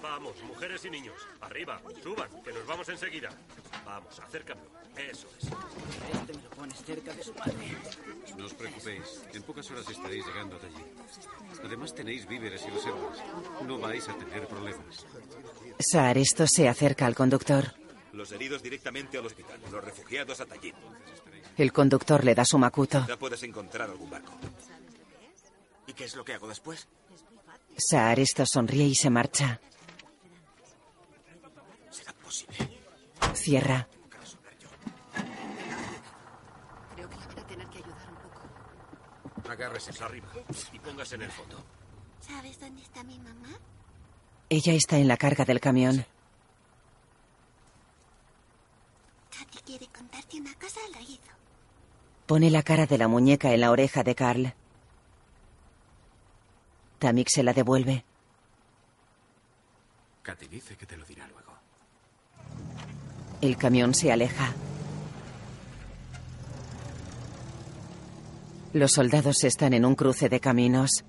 Speaker 4: Vamos, mujeres y niños. Arriba, suban, que nos vamos enseguida. Vamos, acércalo. Eso es.
Speaker 6: Este me lo pones cerca de su madre.
Speaker 17: No os preocupéis, en pocas horas estaréis llegando hasta allí. Además tenéis víveres y reservas. No vais a tener problemas.
Speaker 1: Saaresto se acerca al conductor.
Speaker 3: Los heridos directamente al hospital, los refugiados a Tallinn.
Speaker 1: El conductor le da su macuto.
Speaker 3: Ya puedes encontrar algún barco.
Speaker 7: ¿Y qué es lo que hago después?
Speaker 1: Saaresto sonríe y se marcha.
Speaker 7: ¿Será posible?
Speaker 1: Cierra.
Speaker 18: Creo que van a tener que ayudar un poco.
Speaker 4: Agárrese arriba y póngase en el fondo.
Speaker 15: ¿Sabes dónde está mi mamá?
Speaker 1: Ella está en la carga del camión.
Speaker 15: quiere contarte una cosa al oído.
Speaker 1: Pone la cara de la muñeca en la oreja de Carl. Tamik se la devuelve.
Speaker 2: Katy dice que te lo dirá luego.
Speaker 1: El camión se aleja. Los soldados están en un cruce de caminos.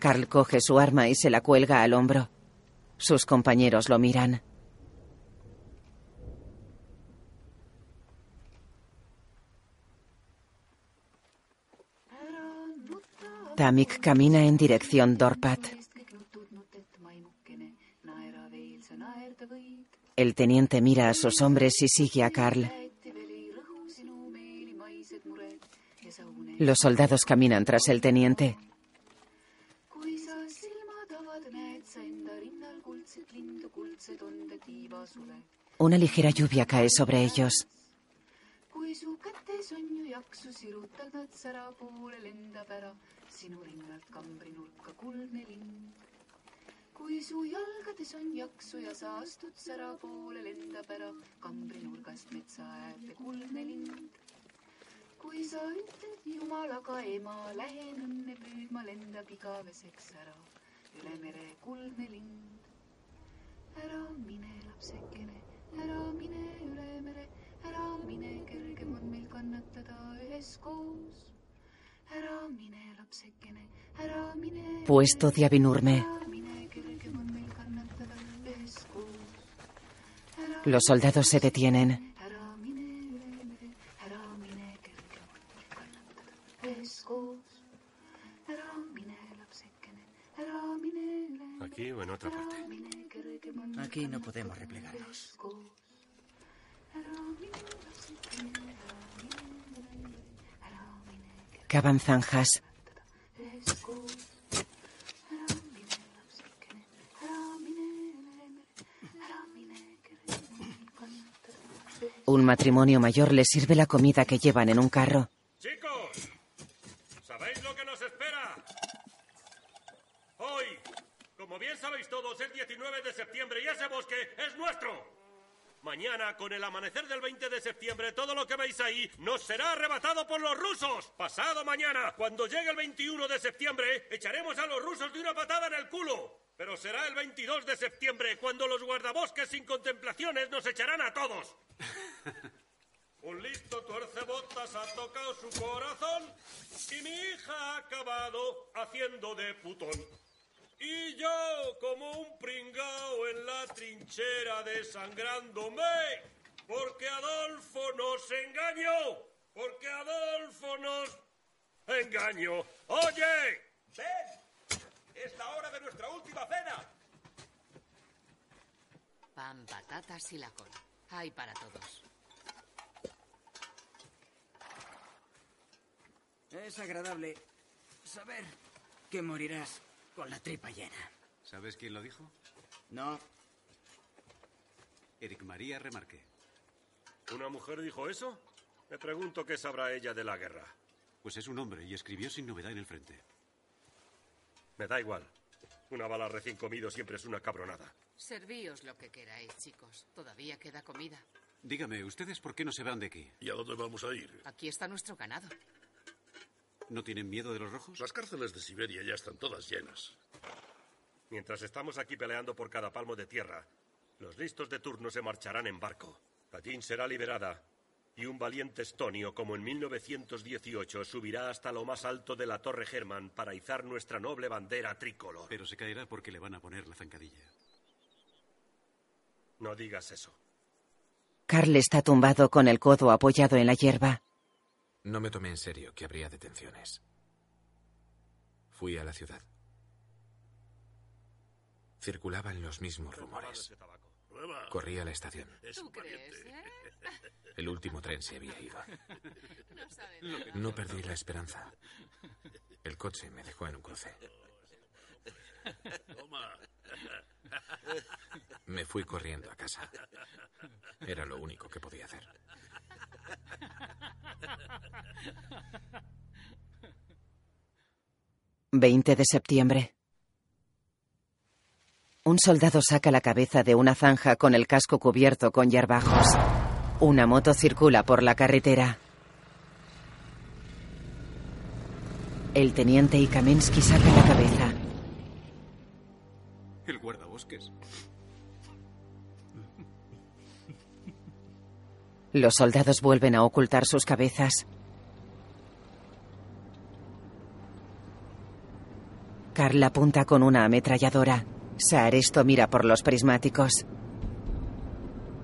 Speaker 1: Carl coge su arma y se la cuelga al hombro. Sus compañeros lo miran. Tamik camina en dirección Dorpat. El teniente mira a sus hombres y sigue a Carl. Los soldados caminan tras el teniente. Una ligera lluvia cae sobre ellos.
Speaker 19: Sinu rinnalt kambrinurka kuldne lind. kui su jalgades on jaksu ja sa astud sära poole, lendab ära kambrinurgast metsa äärde kuldne lind. kui sa ütled jumalaga ema, lähen õnne püüdma, lendab igaveseks ära üle mere kuldne lind. ära mine, lapsekene, ära mine üle mere, ära mine, kergem on meil kannatada üheskoos.
Speaker 1: Puesto de
Speaker 19: üheskoos.
Speaker 1: Los soldados se detienen.
Speaker 4: ¿Aquí o en otra parte?
Speaker 6: Aquí no podemos replegarnos.
Speaker 19: Kannatada üheskoos.
Speaker 1: Un matrimonio mayor les sirve la comida que llevan en un carro.
Speaker 4: Chicos, ¿sabéis lo que nos espera? Hoy, como bien sabéis todos, es 19 de septiembre y ese bosque es nuestro. Mañana, con el amanecer del 20 de septiembre, todo lo que veis ahí nos será arrebatado por los rusos. Pasado mañana, cuando llegue el 21 de septiembre, echaremos a los rusos de una patada en el culo. Pero será el 22 de septiembre, cuando los guardabosques sin contemplaciones nos echarán a todos. Un listo tuercebotas ha tocado su corazón y mi hija ha acabado haciendo de putón. Y yo, como un pringao en la trinchera desangrándome, porque Adolfo nos engañó, porque Adolfo nos engañó. ¡Oye!
Speaker 16: ¡Ven! Es la hora de nuestra última cena.
Speaker 18: Pan, patatas y la cola. Hay para todos.
Speaker 6: Es agradable saber que morirás con la tripa llena.
Speaker 17: ¿Sabes quién lo dijo?
Speaker 6: No,
Speaker 17: Eric María Remarque.
Speaker 4: ¿Una mujer dijo eso? Me pregunto qué sabrá ella de la guerra.
Speaker 17: Pues es un hombre y escribió sin novedad en el frente.
Speaker 4: Me da igual. Una bala recién comido siempre es una cabronada.
Speaker 18: Servíos lo que queráis, chicos. Todavía queda comida.
Speaker 17: Dígame, ¿ustedes por qué no se van de aquí?
Speaker 10: ¿Y a dónde vamos a ir?
Speaker 18: Aquí está nuestro ganado.
Speaker 17: ¿No tienen miedo de los rojos?
Speaker 10: Las cárceles de Siberia ya están todas llenas.
Speaker 4: Mientras estamos aquí peleando por cada palmo de tierra, los listos de turno se marcharán en barco. Tallinn será liberada y un valiente estonio como en 1918 subirá hasta lo más alto de la Torre German para izar nuestra noble bandera tricolor.
Speaker 17: Pero se caerá porque le van a poner la zancadilla.
Speaker 4: No digas eso.
Speaker 1: Carl está tumbado con el codo apoyado en la hierba.
Speaker 2: No me tomé en serio que habría detenciones. Fui a la ciudad. Circulaban los mismos rumores. Corrí a la estación.
Speaker 18: ¿Tú crees, eh?
Speaker 2: El último tren se había ido. No perdí la esperanza. El coche me dejó en un cruce.
Speaker 10: Toma.
Speaker 2: Me fui corriendo a casa. Era lo único que podía hacer.
Speaker 1: 20 de septiembre. Un soldado saca la cabeza de una zanja con el casco cubierto con hierbajos. Una moto circula por la carretera. El teniente y sacan la cabeza.
Speaker 17: El guardabosques.
Speaker 1: Los soldados vuelven a ocultar sus cabezas. Carl apunta con una ametralladora. Saaresto mira por los prismáticos.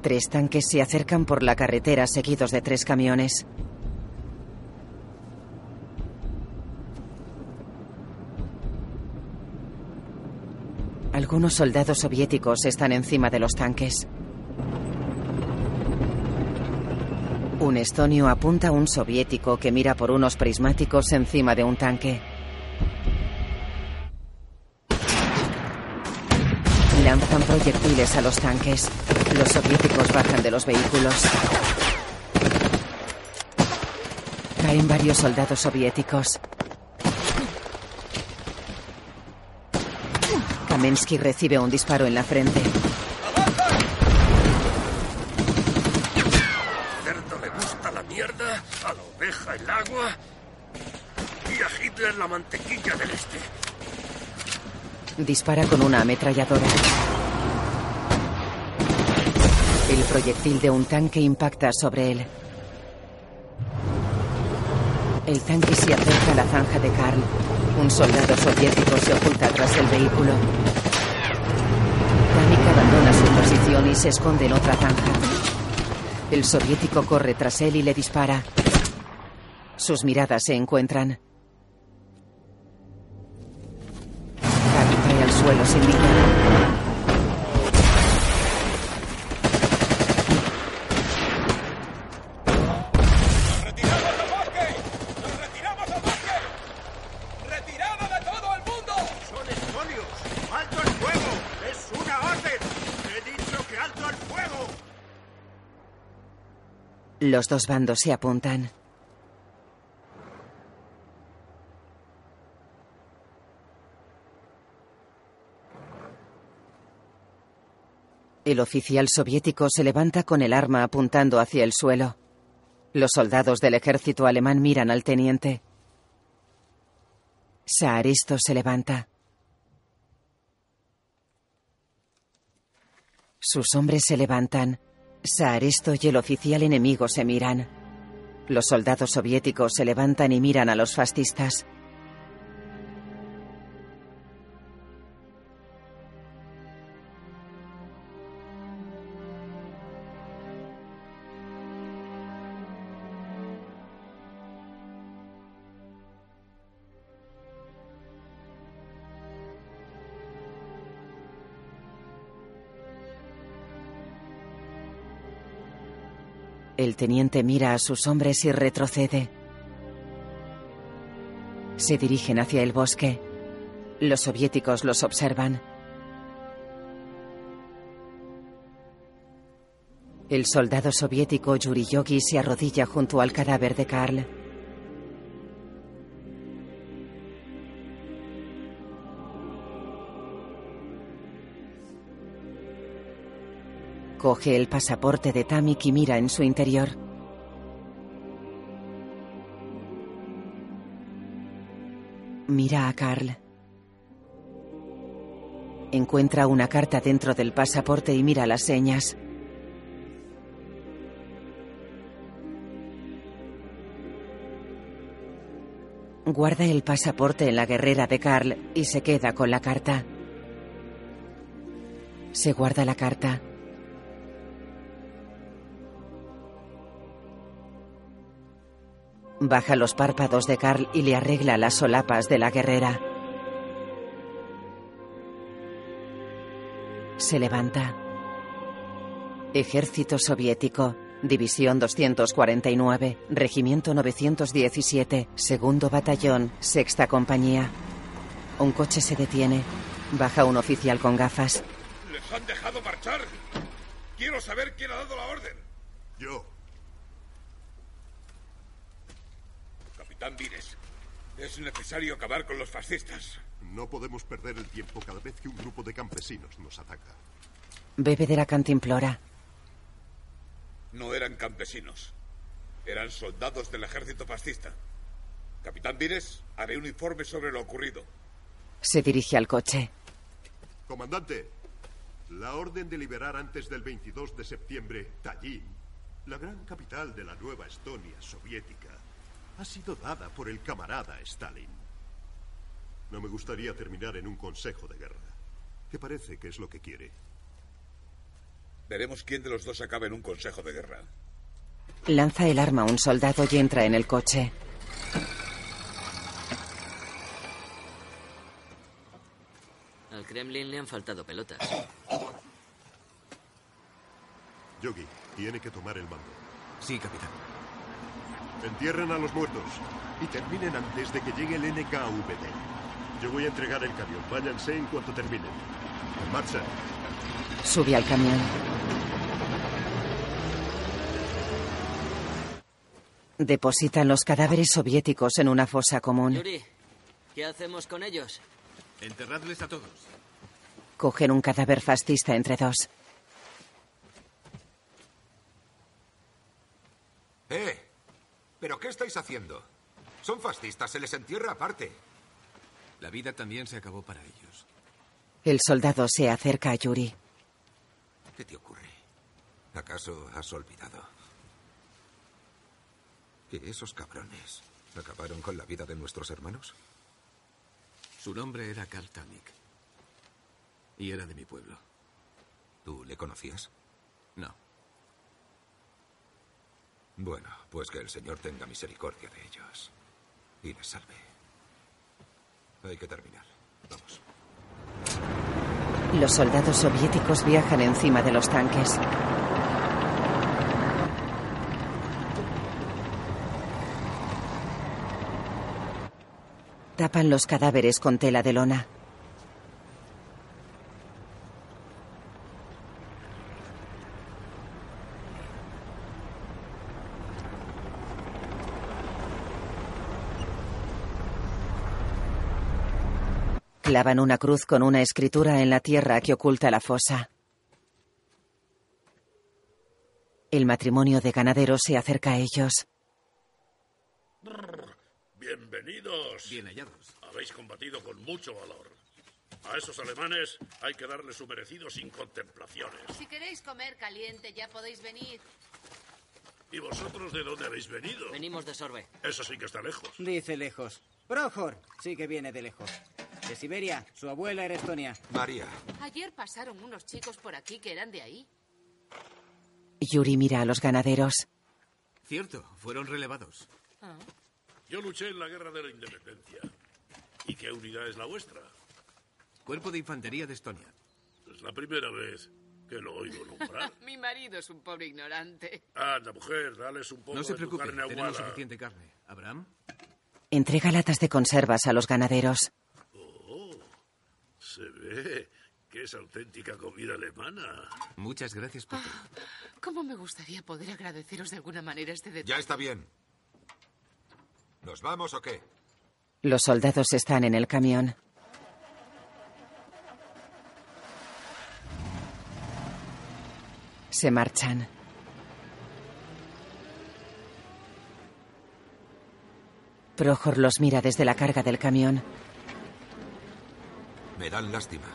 Speaker 1: Tres tanques se acercan por la carretera seguidos de tres camiones. Algunos soldados soviéticos están encima de los tanques. Un estonio apunta a un soviético que mira por unos prismáticos encima de un tanque. Lanzan proyectiles a los tanques. Los soviéticos bajan de los vehículos. Caen varios soldados soviéticos. Kamensky recibe un disparo en la frente.
Speaker 10: cerdo le gusta la mierda, a la oveja el agua la mantequilla del este.
Speaker 1: Dispara con una ametralladora. El proyectil de un tanque impacta sobre él. El tanque se acerca a la zanja de Karl. Un soldado soviético se oculta tras el vehículo. Danik abandona su posición y se esconde en otra zanja. El soviético corre tras él y le dispara. Sus miradas se encuentran.
Speaker 16: Alto el fuego!
Speaker 1: Los dos bandos se apuntan. El oficial soviético se levanta con el arma apuntando hacia el suelo. Los soldados del ejército alemán miran al teniente. Saaristo se levanta. Sus hombres se levantan. Saaristo y el oficial enemigo se miran. Los soldados soviéticos se levantan y miran a los fascistas. El teniente mira a sus hombres y retrocede. Se dirigen hacia el bosque. Los soviéticos los observan. El soldado soviético Yuri Yogi se arrodilla junto al cadáver de Karl. Coge el pasaporte de Tamik y mira en su interior. Mira a Karl. Encuentra una carta dentro del pasaporte y mira las señas. Guarda el pasaporte en la guerrera de Karl y se queda con la carta. Se guarda la carta. Baja los párpados de Karl y le arregla las solapas de la guerrera. Se levanta. Ejército soviético, División 249, Regimiento 917, Segundo Batallón, Sexta Compañía. Un coche se detiene. Baja un oficial con gafas.
Speaker 10: ¿Les han dejado marchar? Quiero saber quién ha dado la orden.
Speaker 5: Yo.
Speaker 10: Capitán Vires, es necesario acabar con los fascistas.
Speaker 5: No podemos perder el tiempo cada vez que un grupo de campesinos nos ataca.
Speaker 1: Bebe de la cantimplora.
Speaker 20: No eran campesinos. Eran soldados del ejército fascista. Capitán Vires, haré un informe sobre lo ocurrido.
Speaker 1: Se dirige al coche.
Speaker 5: Comandante, la orden de liberar antes del 22 de septiembre Tallinn, la gran capital de la nueva Estonia soviética, ha sido dada por el camarada Stalin. No me gustaría terminar en un consejo de guerra, que parece que es lo que quiere.
Speaker 20: Veremos quién de los dos acaba en un consejo de guerra.
Speaker 1: Lanza el arma a un soldado y entra en el coche.
Speaker 8: Al Kremlin le han faltado pelotas.
Speaker 5: Yogi, tiene que tomar el mando.
Speaker 11: Sí, capitán.
Speaker 5: Entierren a los muertos y terminen antes de que llegue el NKVD. Yo voy a entregar el camión. Váyanse en cuanto terminen. En marcha.
Speaker 1: Sube al camión. Depositan los cadáveres soviéticos en una fosa común.
Speaker 8: Yuri, ¿qué hacemos con ellos?
Speaker 11: Enterradles a todos.
Speaker 1: Cogen un cadáver fascista entre dos.
Speaker 21: ¡Eh! ¿Pero qué estáis haciendo? Son fascistas, se les entierra aparte.
Speaker 11: La vida también se acabó para ellos.
Speaker 1: El soldado se acerca a Yuri.
Speaker 21: ¿Qué te ocurre? ¿Acaso has olvidado? ¿Que esos cabrones acabaron con la vida de nuestros hermanos?
Speaker 11: Su nombre era Karl Tanik. Y era de mi pueblo.
Speaker 21: ¿Tú le conocías?
Speaker 11: No.
Speaker 21: Bueno, pues que el Señor tenga misericordia de ellos y les salve. Hay que terminar. Vamos.
Speaker 1: Los soldados soviéticos viajan encima de los tanques. Tapan los cadáveres con tela de lona. Clavan una cruz con una escritura en la tierra que oculta la fosa. El matrimonio de ganaderos se acerca a ellos.
Speaker 10: Bienvenidos.
Speaker 11: Bien hallados.
Speaker 10: Habéis combatido con mucho valor. A esos alemanes hay que darles su merecido sin contemplaciones.
Speaker 18: Si queréis comer caliente, ya podéis venir.
Speaker 10: ¿Y vosotros de dónde habéis venido?
Speaker 8: Venimos de Sorbe.
Speaker 10: Eso sí que está lejos.
Speaker 6: Dice lejos. Prohor sí que viene de lejos. De Siberia. Su abuela era Estonia.
Speaker 21: María.
Speaker 18: Ayer pasaron unos chicos por aquí que eran de ahí.
Speaker 1: Yuri mira a los ganaderos.
Speaker 11: Cierto, fueron relevados.
Speaker 18: Ah.
Speaker 10: Yo luché en la guerra de la independencia. ¿Y qué unidad es la vuestra?
Speaker 11: Cuerpo de Infantería de Estonia.
Speaker 10: Es la primera vez que lo oigo nombrar.
Speaker 18: Mi marido es un pobre ignorante.
Speaker 10: Anda, mujer, dales un poco
Speaker 11: No se
Speaker 10: de tu
Speaker 11: preocupe,
Speaker 10: carne
Speaker 11: tenemos suficiente carne. ¿Abraham?
Speaker 1: Entrega latas de conservas a los ganaderos.
Speaker 10: Oh, se ve que es auténtica comida alemana.
Speaker 11: Muchas gracias por todo.
Speaker 18: ¿Cómo me gustaría poder agradeceros de alguna manera este detalle?
Speaker 21: Ya está bien. ¿Nos vamos o qué?
Speaker 1: Los soldados están en el camión. Se marchan. Prohor los mira desde la carga del camión.
Speaker 21: Me dan lástima.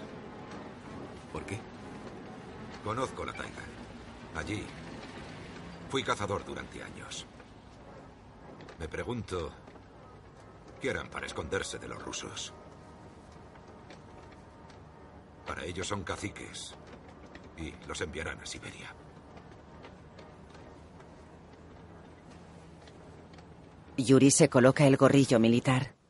Speaker 11: ¿Por qué?
Speaker 21: Conozco la taiga. Allí fui cazador durante años. Me pregunto, ¿qué harán para esconderse de los rusos? Para ellos son caciques y los enviarán a Siberia.
Speaker 1: Yuri se coloca el gorrillo militar.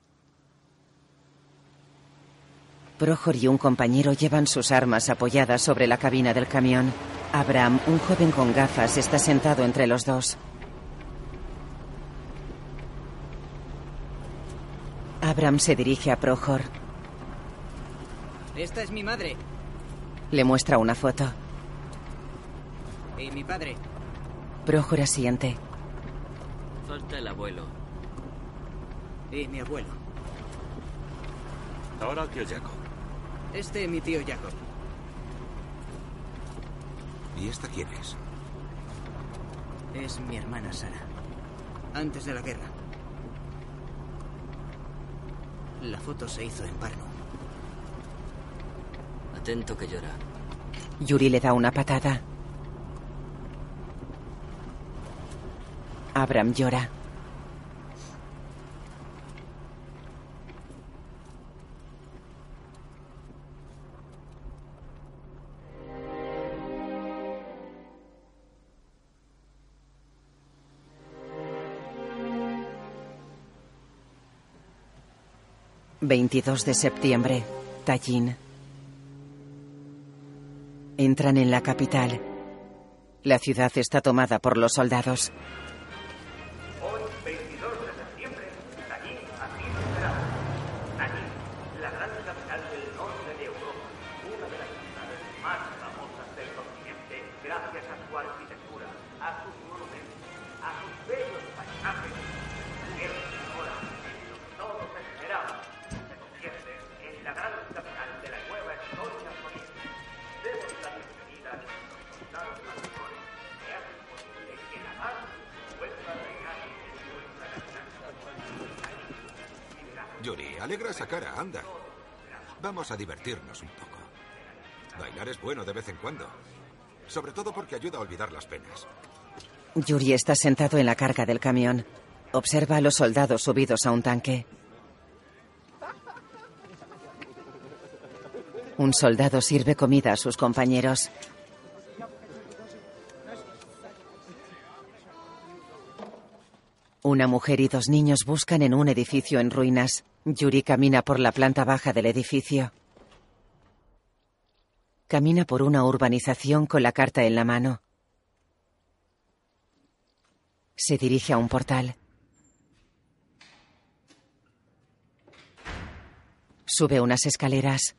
Speaker 1: Prohor y un compañero llevan sus armas apoyadas sobre la cabina del camión. Abraham, un joven con gafas, está sentado entre los dos. Abraham se dirige a Prohor.
Speaker 6: Esta es mi madre.
Speaker 1: Le muestra una foto.
Speaker 6: Y mi padre.
Speaker 1: Prohor asiente.
Speaker 8: Falta el abuelo.
Speaker 6: Y mi abuelo.
Speaker 4: Ahora tío Jacob.
Speaker 6: Este mi tío Jacob.
Speaker 21: ¿Y esta quién es?
Speaker 6: Es mi hermana Sara. Antes de la guerra. La foto se hizo en Parno.
Speaker 8: Atento que llora.
Speaker 1: Yuri le da una patada. Abram llora. Veintidós de septiembre, Tallinn. Entran en la capital. La ciudad está tomada por los soldados.
Speaker 21: Yuri, alegra esa cara, anda. Vamos a divertirnos un poco. Bailar es bueno de vez en cuando. Sobre todo porque ayuda a olvidar las penas.
Speaker 1: Yuri está sentado en la carga del camión. Observa a los soldados subidos a un tanque. Un soldado sirve comida a sus compañeros. Una mujer y dos niños buscan en un edificio en ruinas. Yuri camina por la planta baja del edificio. Camina por una urbanización con la carta en la mano. Se dirige a un portal. Sube unas escaleras.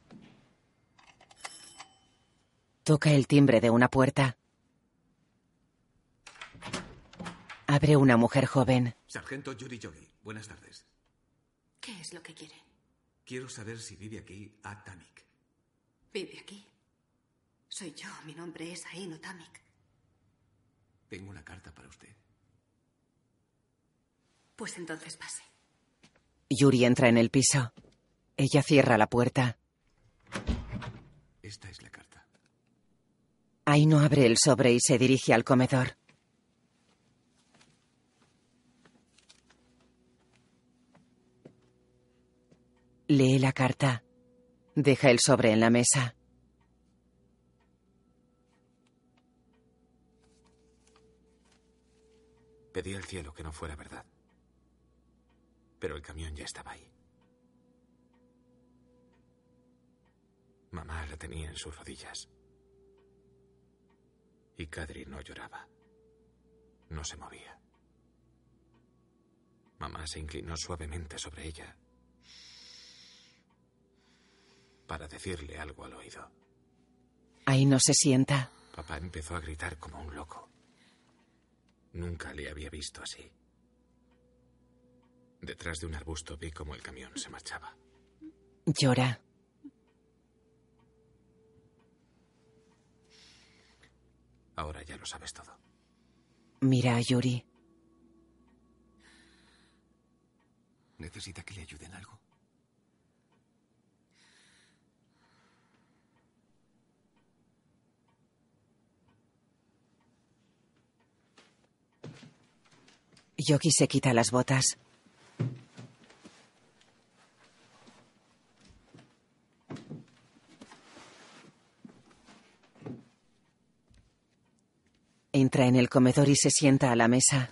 Speaker 1: Toca el timbre de una puerta. Abre una mujer joven.
Speaker 22: Sargento Yuri Yogi, buenas tardes.
Speaker 18: ¿Qué es lo que quiere?
Speaker 22: Quiero saber si vive aquí Atamik.
Speaker 18: ¿Vive aquí? Soy yo. Mi nombre es Aino Tamik.
Speaker 22: Tengo una carta para usted.
Speaker 18: Pues entonces pase.
Speaker 1: Yuri entra en el piso. Ella cierra la puerta.
Speaker 22: Esta es la carta.
Speaker 1: Aino abre el sobre y se dirige al comedor. Lee la carta. Deja el sobre en la mesa.
Speaker 2: Pedí al cielo que no fuera verdad. Pero el camión ya estaba ahí. Mamá la tenía en sus rodillas. Y Kadri no lloraba. No se movía. Mamá se inclinó suavemente sobre ella para decirle algo al oído.
Speaker 1: Aino se sienta.
Speaker 2: Papá empezó a gritar como un loco. Nunca le había visto así. Detrás de un arbusto vi cómo el camión se marchaba.
Speaker 1: Llora.
Speaker 2: Ahora ya lo sabes todo.
Speaker 1: Mira a Yuri.
Speaker 22: ¿Necesita que le ayude en algo?
Speaker 1: Yogi se quita las botas. Entra en el comedor y se sienta a la mesa.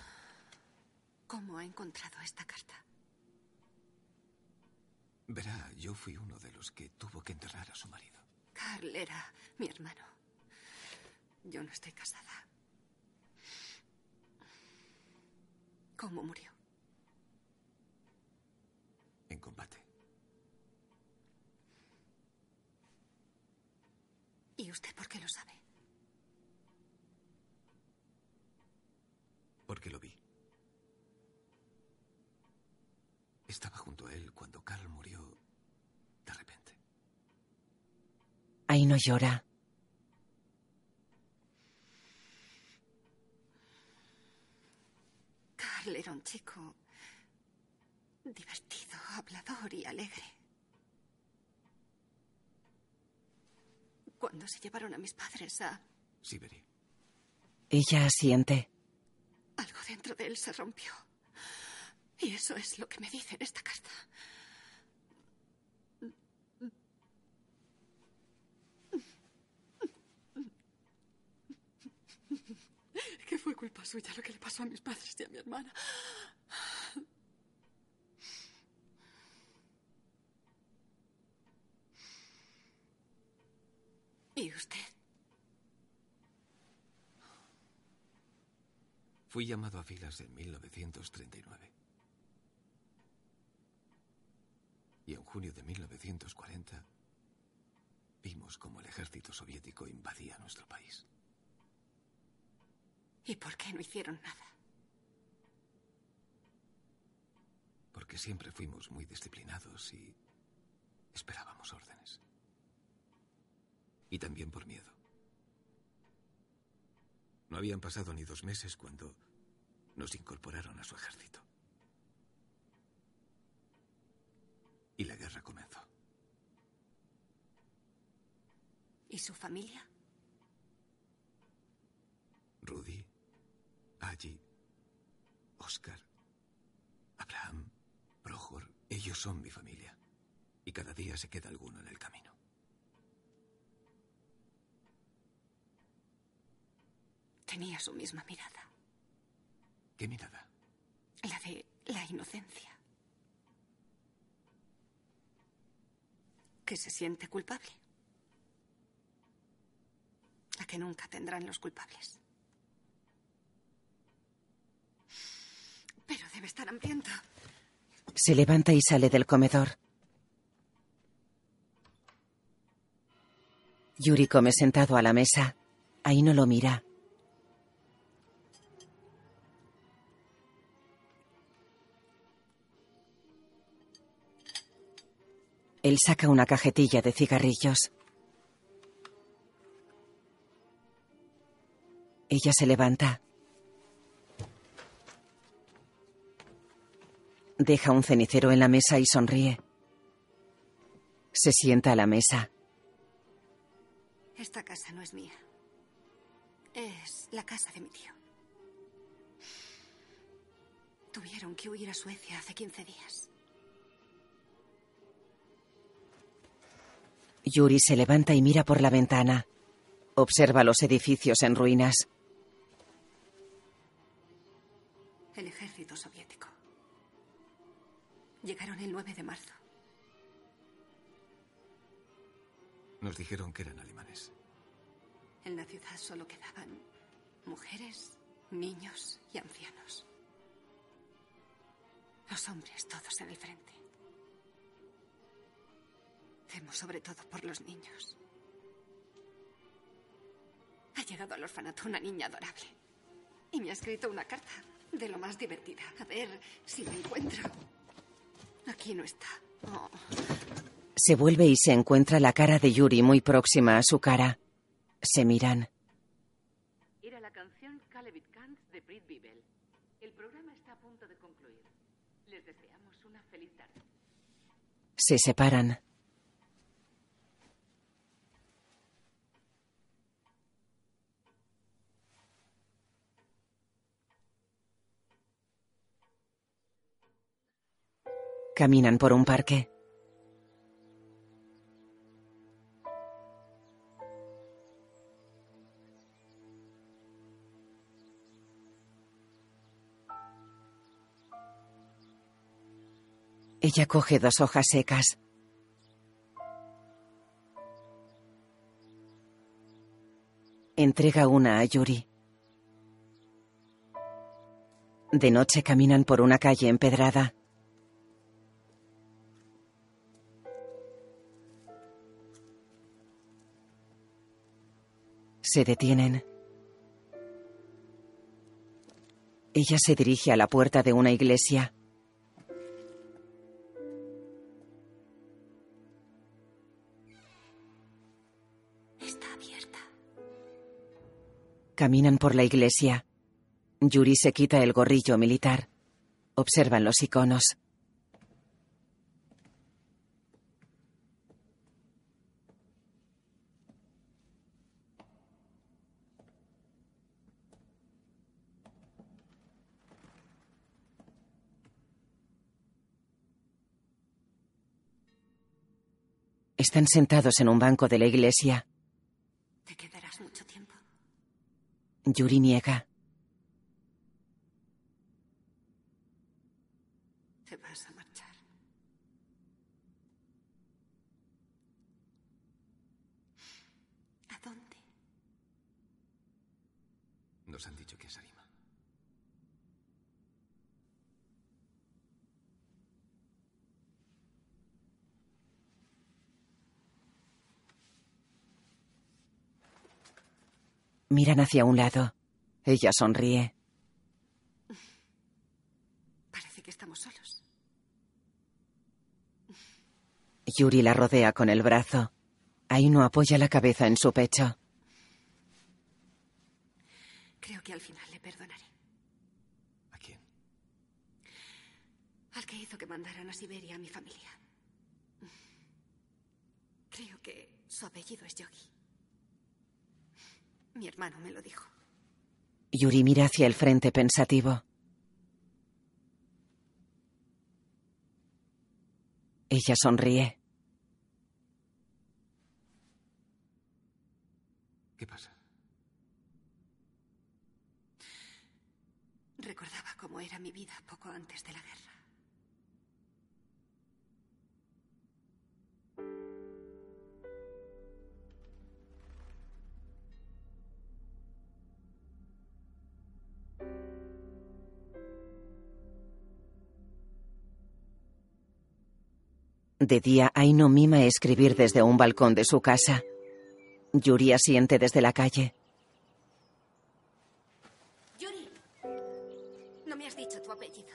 Speaker 18: ¿Cómo ha encontrado esta carta?
Speaker 22: Verá, yo fui uno de los que tuvo que enterrar a su marido.
Speaker 18: Carl era mi hermano. Yo no estoy casada. ¿Cómo murió?
Speaker 22: En combate.
Speaker 18: ¿Y usted por qué lo sabe?
Speaker 22: Porque lo vi. Estaba junto a él cuando Carl murió de repente.
Speaker 1: Aino llora.
Speaker 18: Carl era un chico divertido, hablador y alegre. Cuando se llevaron a mis padres a...
Speaker 2: Siberia.
Speaker 1: Ella asiente.
Speaker 18: Algo dentro de él se rompió. Y eso es lo que me dice en esta carta. Que fue culpa suya lo que le pasó a mis padres y a mi hermana. ¿Y usted?
Speaker 2: Fui llamado a filas en 1939. Y en junio de 1940 vimos cómo el ejército soviético invadía nuestro país.
Speaker 18: ¿Y por qué no hicieron nada?
Speaker 2: Porque siempre fuimos muy disciplinados y esperábamos órdenes. Y también por miedo. No habían pasado ni dos meses cuando nos incorporaron a su ejército. Y la guerra comenzó.
Speaker 18: ¿Y su familia?
Speaker 2: Rudy, Allí, Oscar, Abraham, Prohor, ellos son mi familia. Y cada día se queda alguno en el camino.
Speaker 18: Tenía su misma mirada.
Speaker 2: ¿Qué mirada?
Speaker 18: La de la inocencia. Que se siente culpable. La que nunca tendrán los culpables. Pero debe estar hambriento.
Speaker 1: Se levanta y sale del comedor. Yuri come sentado a la mesa. Ahí no lo mira. Él saca una cajetilla de cigarrillos. Ella se levanta. Deja un cenicero en la mesa y sonríe. Se sienta a la mesa.
Speaker 18: Esta casa no es mía. Es la casa de mi tío. Tuvieron que huir a Suecia hace 15 días.
Speaker 1: Yuri se levanta y mira por la ventana. Observa los edificios en ruinas.
Speaker 18: El ejército. Llegaron el 9 de marzo.
Speaker 2: Nos dijeron que eran alemanes.
Speaker 18: En la ciudad solo quedaban mujeres, niños y ancianos. Los hombres todos en el frente. Temo sobre todo por los niños. Ha llegado al orfanato una niña adorable. Y me ha escrito una carta de lo más divertida. A ver si la encuentro. Aquí no está. Oh.
Speaker 1: Se vuelve y se encuentra la cara de Yuri muy próxima a su cara. Se miran.
Speaker 23: Era la canción Kalevit Kant de Brit Bibel. El programa está a punto de concluir. Les deseamos una feliz tarde.
Speaker 1: Se separan. Caminan por un parque. Ella coge dos hojas secas. Entrega una a Yuri. De noche caminan por una calle empedrada. Se detienen. Ella se dirige a la puerta de una iglesia.
Speaker 18: Está abierta.
Speaker 1: Caminan por la iglesia. Yuri se quita el gorrillo militar. Observan los iconos. Están sentados en un banco de la iglesia.
Speaker 18: ¿Te quedarás mucho tiempo?
Speaker 1: Yuri niega.
Speaker 18: Te vas a marchar. ¿A dónde?
Speaker 22: Nos han dicho que es Arima.
Speaker 1: Miran hacia un lado. Ella sonríe.
Speaker 18: Parece que estamos solos.
Speaker 1: Yuri la rodea con el brazo. Aino apoya la cabeza en su pecho.
Speaker 18: Creo que al final le perdonaré.
Speaker 22: ¿A quién?
Speaker 18: Al que hizo que mandaran a Siberia a mi familia. Creo que su apellido es Yogi. Mi hermano me lo dijo.
Speaker 1: Yuri mira hacia el frente pensativo. Ella sonríe.
Speaker 22: ¿Qué pasa?
Speaker 18: Recordaba cómo era mi vida poco antes de la guerra.
Speaker 1: De día, Aino mima escribir desde un balcón de su casa. Yuri asiente desde la calle.
Speaker 18: Yuri, no me has dicho tu apellido.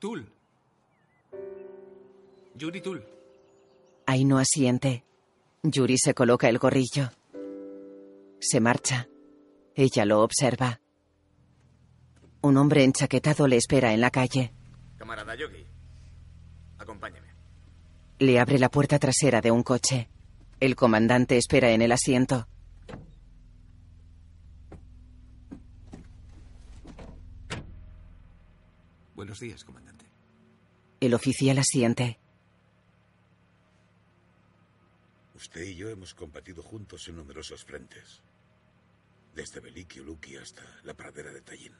Speaker 22: Tul. Yuri Tul.
Speaker 1: Aino asiente. Yuri se coloca el gorrillo. Se marcha. Ella lo observa. Un hombre enchaquetado le espera en la calle.
Speaker 7: Camarada Yogi, acompáñeme.
Speaker 1: Le abre la puerta trasera de un coche. El comandante espera en el asiento.
Speaker 22: Buenos días, comandante.
Speaker 1: El oficial asiente.
Speaker 20: Usted y yo hemos combatido juntos en numerosos frentes. Desde Veliki Uluki hasta la pradera de Tallinn.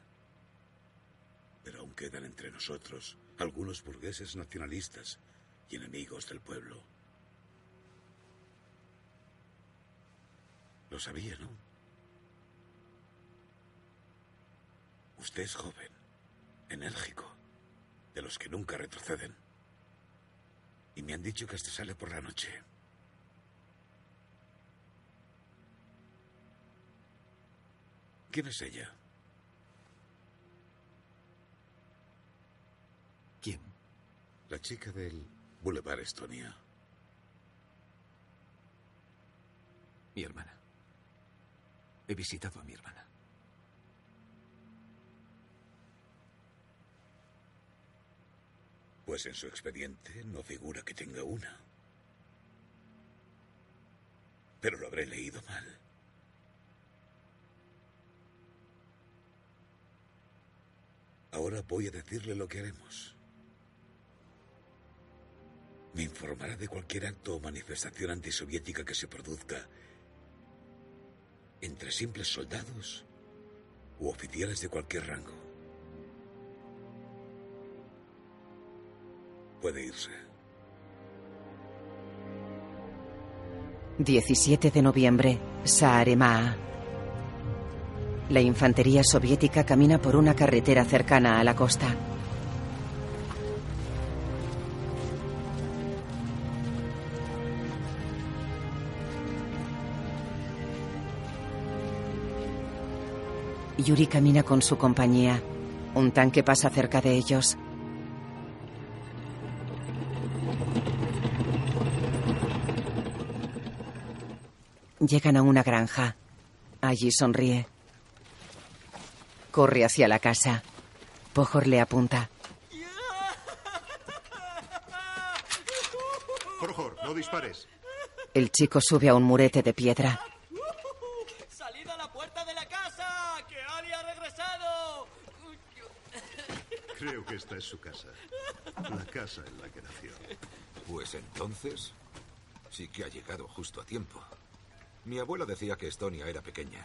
Speaker 20: Pero aún quedan entre nosotros algunos burgueses nacionalistas y enemigos del pueblo. Lo sabía, ¿no? Usted es joven, enérgico, de los que nunca retroceden. Y me han dicho que hasta sale por la noche. ¿Quién es ella?
Speaker 22: ¿Quién?
Speaker 20: La chica del Boulevard Estonia.
Speaker 22: Mi hermana. He visitado a mi hermana.
Speaker 20: Pues en su expediente no figura que tenga una. Pero lo habré leído mal. Ahora voy a decirle lo que haremos. Me informará de cualquier acto o manifestación antisoviética que se produzca entre simples soldados u oficiales de cualquier rango. Puede irse.
Speaker 1: 17 de noviembre, Saaremaa. La infantería soviética camina por una carretera cercana a la costa. Yuri camina con su compañía. Un tanque pasa cerca de ellos. Llegan a una granja. Allí sonríe. Corre hacia la casa. Pojor le apunta.
Speaker 5: Projor, no dispares.
Speaker 1: El chico sube a un murete de piedra.
Speaker 24: ¡Salid a la puerta de la casa! ¡Que Ali ha regresado!
Speaker 5: Creo que esta es su casa. La casa en la que nació.
Speaker 21: Pues entonces, sí que ha llegado justo a tiempo. Mi abuela decía que Estonia era pequeña.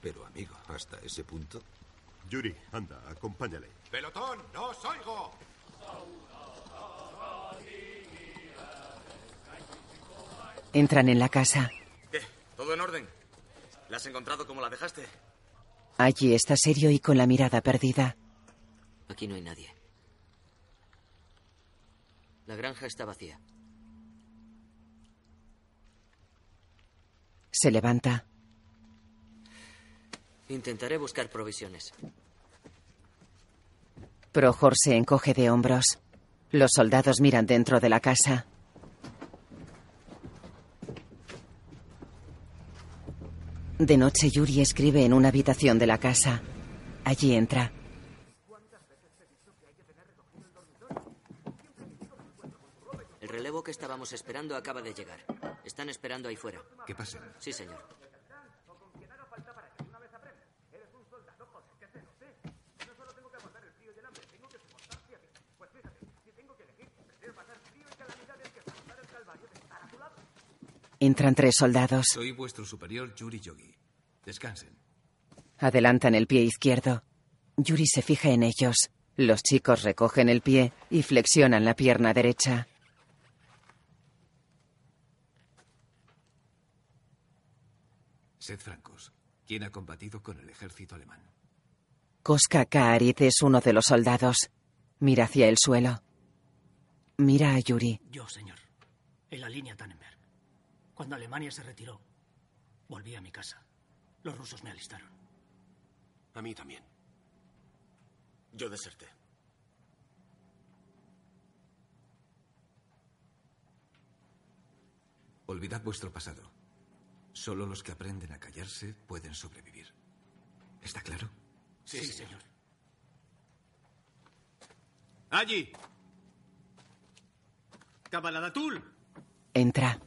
Speaker 21: Pero, amigo, hasta ese punto.
Speaker 5: Yuri, anda, acompáñale.
Speaker 21: ¡Pelotón! ¡No os oigo!
Speaker 1: Entran en la casa.
Speaker 7: ¿Qué? ¿Todo en orden? ¿La has encontrado como la dejaste?
Speaker 1: Allí está serio y con la mirada perdida.
Speaker 8: Aquí no hay nadie. La granja está vacía.
Speaker 1: Se levanta.
Speaker 8: Intentaré buscar provisiones.
Speaker 1: Projor se encoge de hombros. Los soldados miran dentro de la casa. De noche Yuri escribe en una habitación de la casa. Allí entra.
Speaker 8: El relevo que estábamos esperando acaba de llegar. Están esperando ahí fuera.
Speaker 2: ¿Qué pasa?
Speaker 8: Sí, señor.
Speaker 1: Entran tres soldados.
Speaker 2: Soy vuestro superior Yuri Yogi. Descansen.
Speaker 1: Adelantan el pie izquierdo. Yuri se fija en ellos. Los chicos recogen el pie y flexionan la pierna derecha.
Speaker 2: Sed francos. ¿Quién ha combatido con el ejército alemán?
Speaker 1: Koska Kaarit es uno de los soldados. Mira hacia el suelo. Mira a Yuri.
Speaker 9: Yo, señor. En la línea Tannenberg. Cuando Alemania se retiró, volví a mi casa. Los rusos me alistaron.
Speaker 11: A mí también.
Speaker 7: Yo deserté.
Speaker 2: Olvidad vuestro pasado. Solo los que aprenden a callarse pueden sobrevivir. ¿Está claro?
Speaker 9: Sí, señor.
Speaker 25: Allí. Cabaladatul.
Speaker 1: Entra.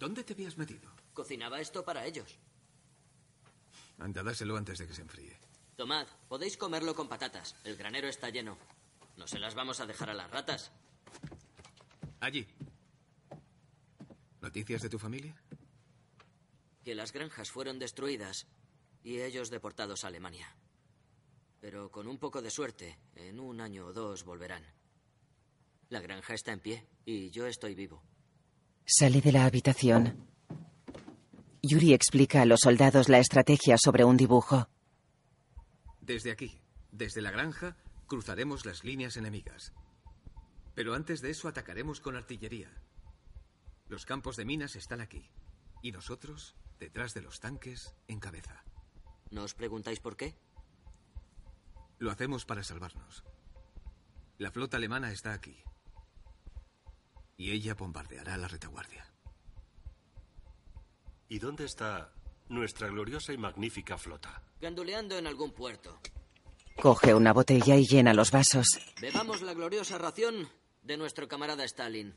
Speaker 2: ¿Dónde te habías metido?
Speaker 8: Cocinaba esto para ellos.
Speaker 2: Anda, dáselo antes de que se enfríe.
Speaker 8: Tomad, podéis comerlo con patatas. El granero está lleno. No se las vamos a dejar a las ratas.
Speaker 2: Allí. ¿Noticias de tu familia?
Speaker 8: Que las granjas fueron destruidas y ellos deportados a Alemania. Pero con un poco de suerte, en un año o dos volverán. La granja está en pie y yo estoy vivo.
Speaker 1: Sale de la habitación. Yuri explica a los soldados la estrategia sobre un dibujo.
Speaker 2: Desde aquí, desde la granja, cruzaremos las líneas enemigas. Pero antes de eso atacaremos con artillería. Los campos de minas están aquí. Y nosotros, detrás de los tanques, en cabeza.
Speaker 8: ¿No os preguntáis por qué?
Speaker 2: Lo hacemos para salvarnos. La flota alemana está aquí. Y ella bombardeará la retaguardia.
Speaker 4: ¿Y dónde está nuestra gloriosa y magnífica flota?
Speaker 8: Ganduleando en algún puerto.
Speaker 1: Coge una botella y llena los vasos.
Speaker 8: Bebamos la gloriosa ración de nuestro camarada Stalin.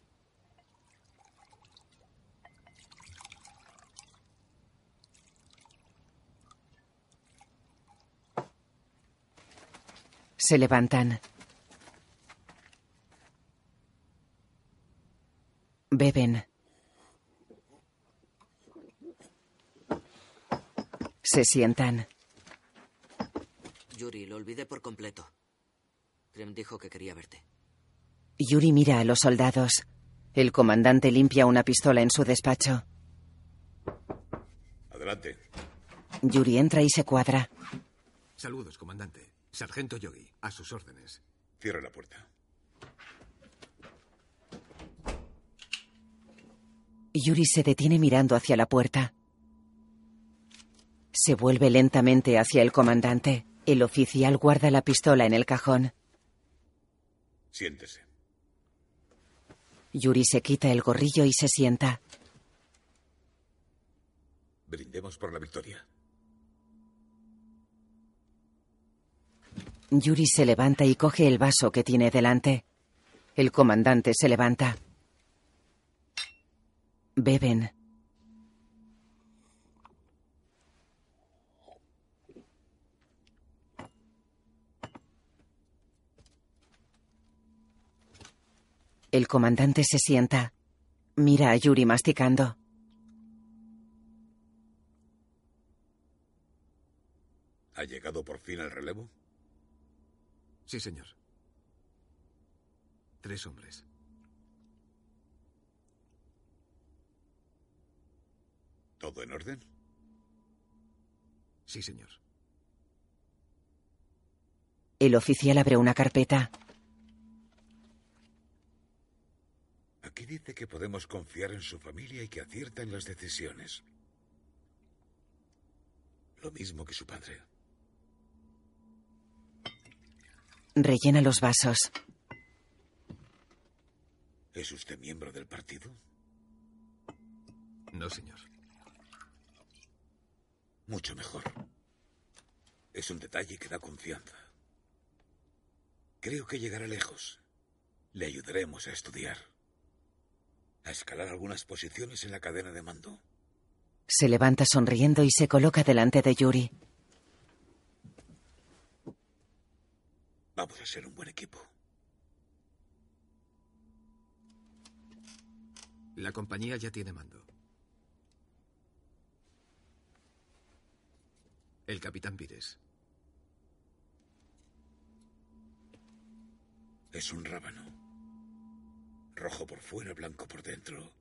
Speaker 1: Se levantan. Beben. Se sientan.
Speaker 8: Yuri, lo olvidé por completo. Krem dijo que quería verte.
Speaker 1: Yuri mira a los soldados. El comandante limpia una pistola en su despacho.
Speaker 20: Adelante.
Speaker 1: Yuri entra y se cuadra.
Speaker 2: Saludos, comandante. Sargento Yogi, a sus órdenes.
Speaker 20: Cierra la puerta.
Speaker 1: Yuri se detiene mirando hacia la puerta. Se vuelve lentamente hacia el comandante. El oficial guarda la pistola en el cajón.
Speaker 20: Siéntese.
Speaker 1: Yuri se quita el gorrillo y se sienta.
Speaker 20: Brindemos por la victoria.
Speaker 1: Yuri se levanta y coge el vaso que tiene delante. El comandante se levanta. Beben. El comandante se sienta. Mira a Yuri masticando.
Speaker 20: ¿Ha llegado por fin el relevo?
Speaker 22: Sí, señor. Tres hombres.
Speaker 20: ¿Todo en orden?
Speaker 22: Sí, señor.
Speaker 1: El oficial abre una carpeta.
Speaker 20: Aquí dice que podemos confiar en su familia y que acierta en las decisiones. Lo mismo que su padre.
Speaker 1: Rellena los vasos.
Speaker 20: ¿Es usted miembro del partido?
Speaker 22: No, señor.
Speaker 20: Mucho mejor. Es un detalle que da confianza. Creo que llegará lejos. Le ayudaremos a estudiar. A escalar algunas posiciones en la cadena de mando.
Speaker 1: Se levanta sonriendo y se coloca delante de Yuri.
Speaker 20: Vamos a ser un buen equipo.
Speaker 22: La compañía ya tiene mando. El capitán Pires.
Speaker 20: Es un rábano. Rojo por fuera, blanco por dentro.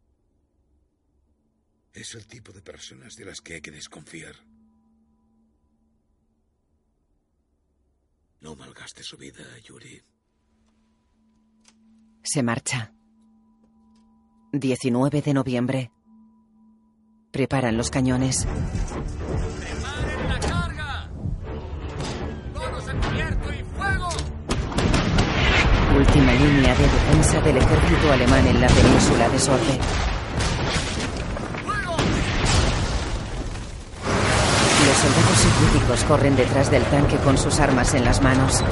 Speaker 20: Es el tipo de personas de las que hay que desconfiar. No malgaste su vida, Yuri.
Speaker 1: Se marcha. 19 de noviembre. Preparan los cañones. Línea de defensa del ejército alemán en la península de Sorbe. Los soldados soviéticos corren detrás del tanque con sus armas en las manos.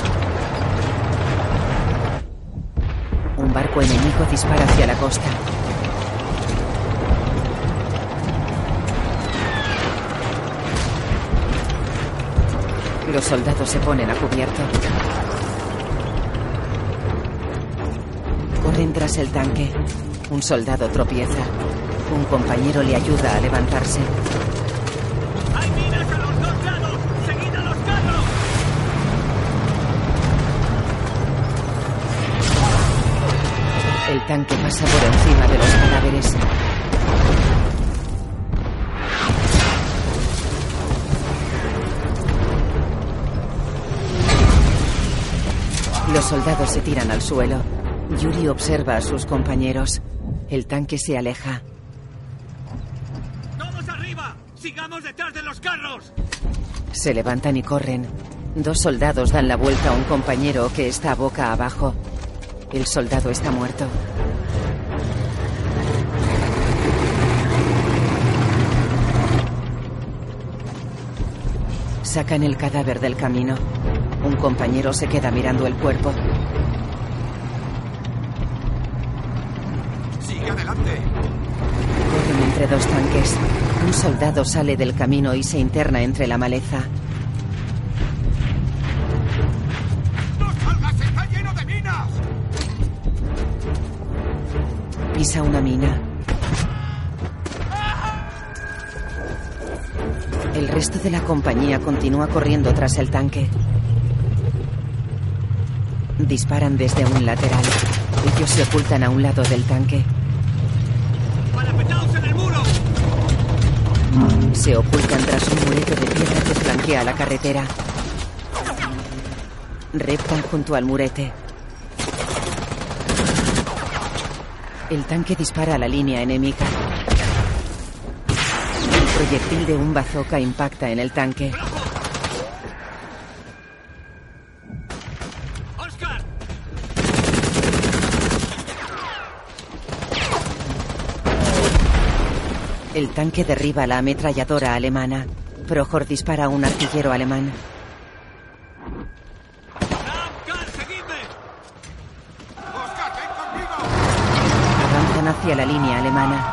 Speaker 1: Un barco enemigo dispara hacia la costa. Los soldados se ponen a cubierto. Corren tras el tanque. Un soldado tropieza. Un compañero le ayuda a levantarse.
Speaker 16: ¡Hay minas a los dos lados! ¡Seguid a los carros!
Speaker 1: El tanque pasa por encima de los cadáveres. Los soldados se tiran al suelo. Yuri observa a sus compañeros. El tanque se aleja.
Speaker 16: ¡Todos arriba! ¡Sigamos detrás de los carros!
Speaker 1: Se levantan y corren. Dos soldados dan la vuelta a un compañero que está boca abajo. El soldado está muerto. Sacan el cadáver del camino. Un compañero se queda mirando el cuerpo.
Speaker 11: ¡Sigue adelante!
Speaker 1: Corren entre dos tanques. Un soldado sale del camino y se interna entre la maleza.
Speaker 16: ¡No salgas! ¡Está lleno de minas!
Speaker 1: Pisa una mina. El resto de la compañía continúa corriendo tras el tanque. Disparan desde un lateral. Ellos se ocultan a un lado del tanque.
Speaker 16: ¡Parapetaos en el muro!
Speaker 1: Se ocultan tras un murete de piedra que flanquea la carretera. Reptan junto al murete. El tanque dispara a la línea enemiga. El proyectil de un bazooka impacta en el tanque. El tanque derriba la ametralladora alemana. Prohor dispara a un artillero alemán. Avanzan hacia la línea alemana.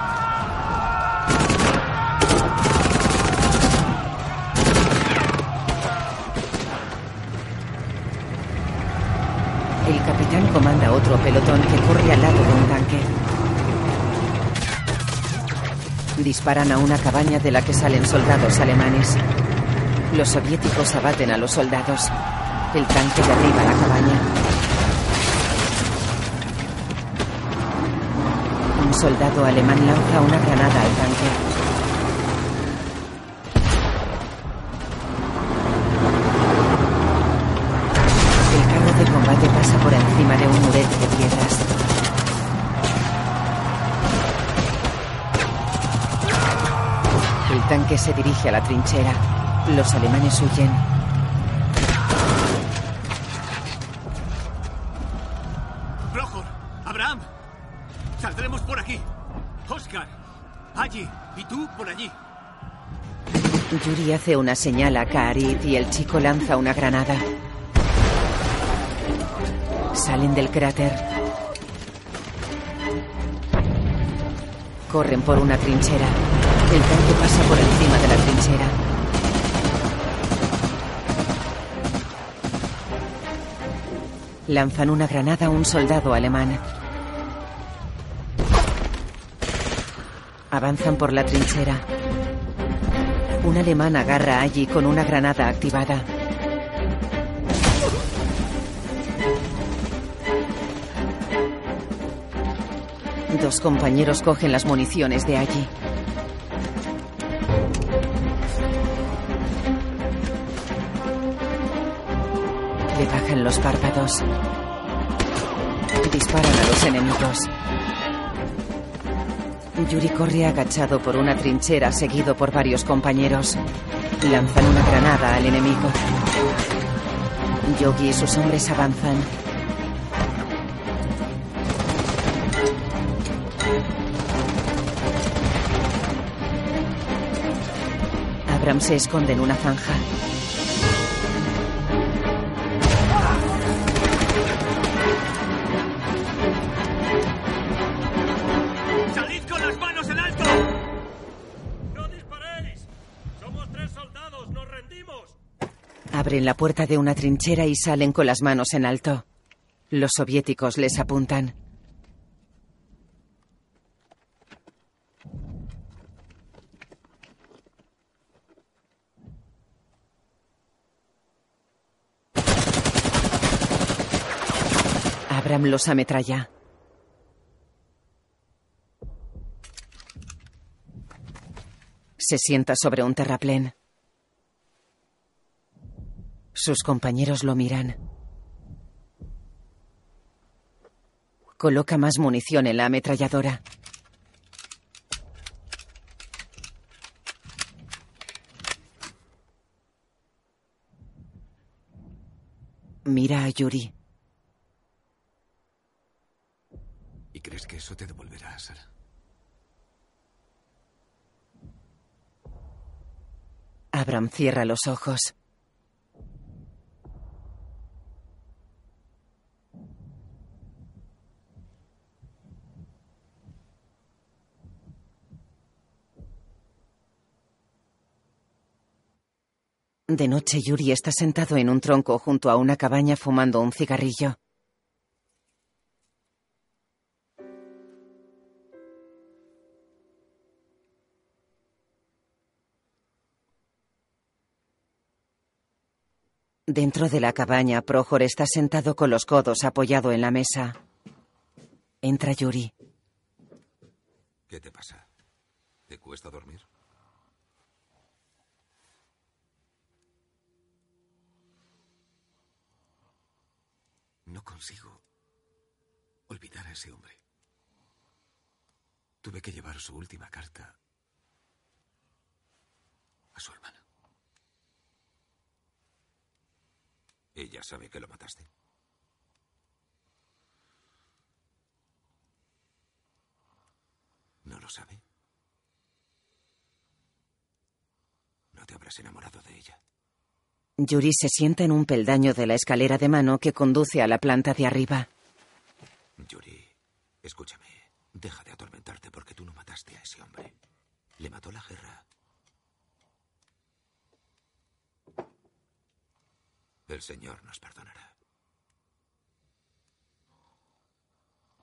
Speaker 1: El capitán comanda otro pelotón que corre al lado de un tanque. Disparan a una cabaña de la que salen soldados alemanes. Los soviéticos abaten a los soldados. El tanque derriba la cabaña. Un soldado alemán lanza una granada al tanque. Dirige a la trinchera. Los alemanes huyen.
Speaker 26: Rojo, Abraham, saldremos por aquí. Oscar, allí, y tú por allí.
Speaker 1: Yuri hace una señal a Karit y el chico lanza una granada. Salen del cráter. Corren por una trinchera. El tanque pasa por encima de la trinchera. Lanzan una granada a un soldado alemán. Avanzan por la trinchera. Un alemán agarra allí con una granada activada. Dos compañeros cogen las municiones de allí. Los párpados. Disparan a los enemigos. Yuri corre agachado por una trinchera seguido por varios compañeros. Lanzan una granada al enemigo. Yogi y sus hombres avanzan. Abram se esconde en una zanja. Abren la puerta de una trinchera y salen con las manos en alto. Los soviéticos les apuntan. Abram los ametralla. Se sienta sobre un terraplén. Sus compañeros lo miran. Coloca más munición en la ametralladora. Mira a Yuri.
Speaker 2: ¿Y crees que eso te devolverá, Sara?
Speaker 1: Abram cierra los ojos. De noche, Yuri está sentado en un tronco junto a una cabaña fumando un cigarrillo. Dentro de la cabaña, Prohor está sentado con los codos apoyado en la mesa. Entra Yuri.
Speaker 21: ¿Qué te pasa? ¿Te cuesta dormir?
Speaker 2: No consigo olvidar a ese hombre. Tuve que llevar su última carta a su hermana.
Speaker 21: ¿Ella sabe que lo mataste?
Speaker 2: ¿No lo sabe? No te habrás enamorado de ella.
Speaker 1: Yuri se sienta en un peldaño de la escalera de mano que conduce a la planta de arriba.
Speaker 2: Yuri, escúchame.
Speaker 21: Deja de atormentarte porque tú no mataste a ese hombre. Le mató la guerra. El Señor nos perdonará.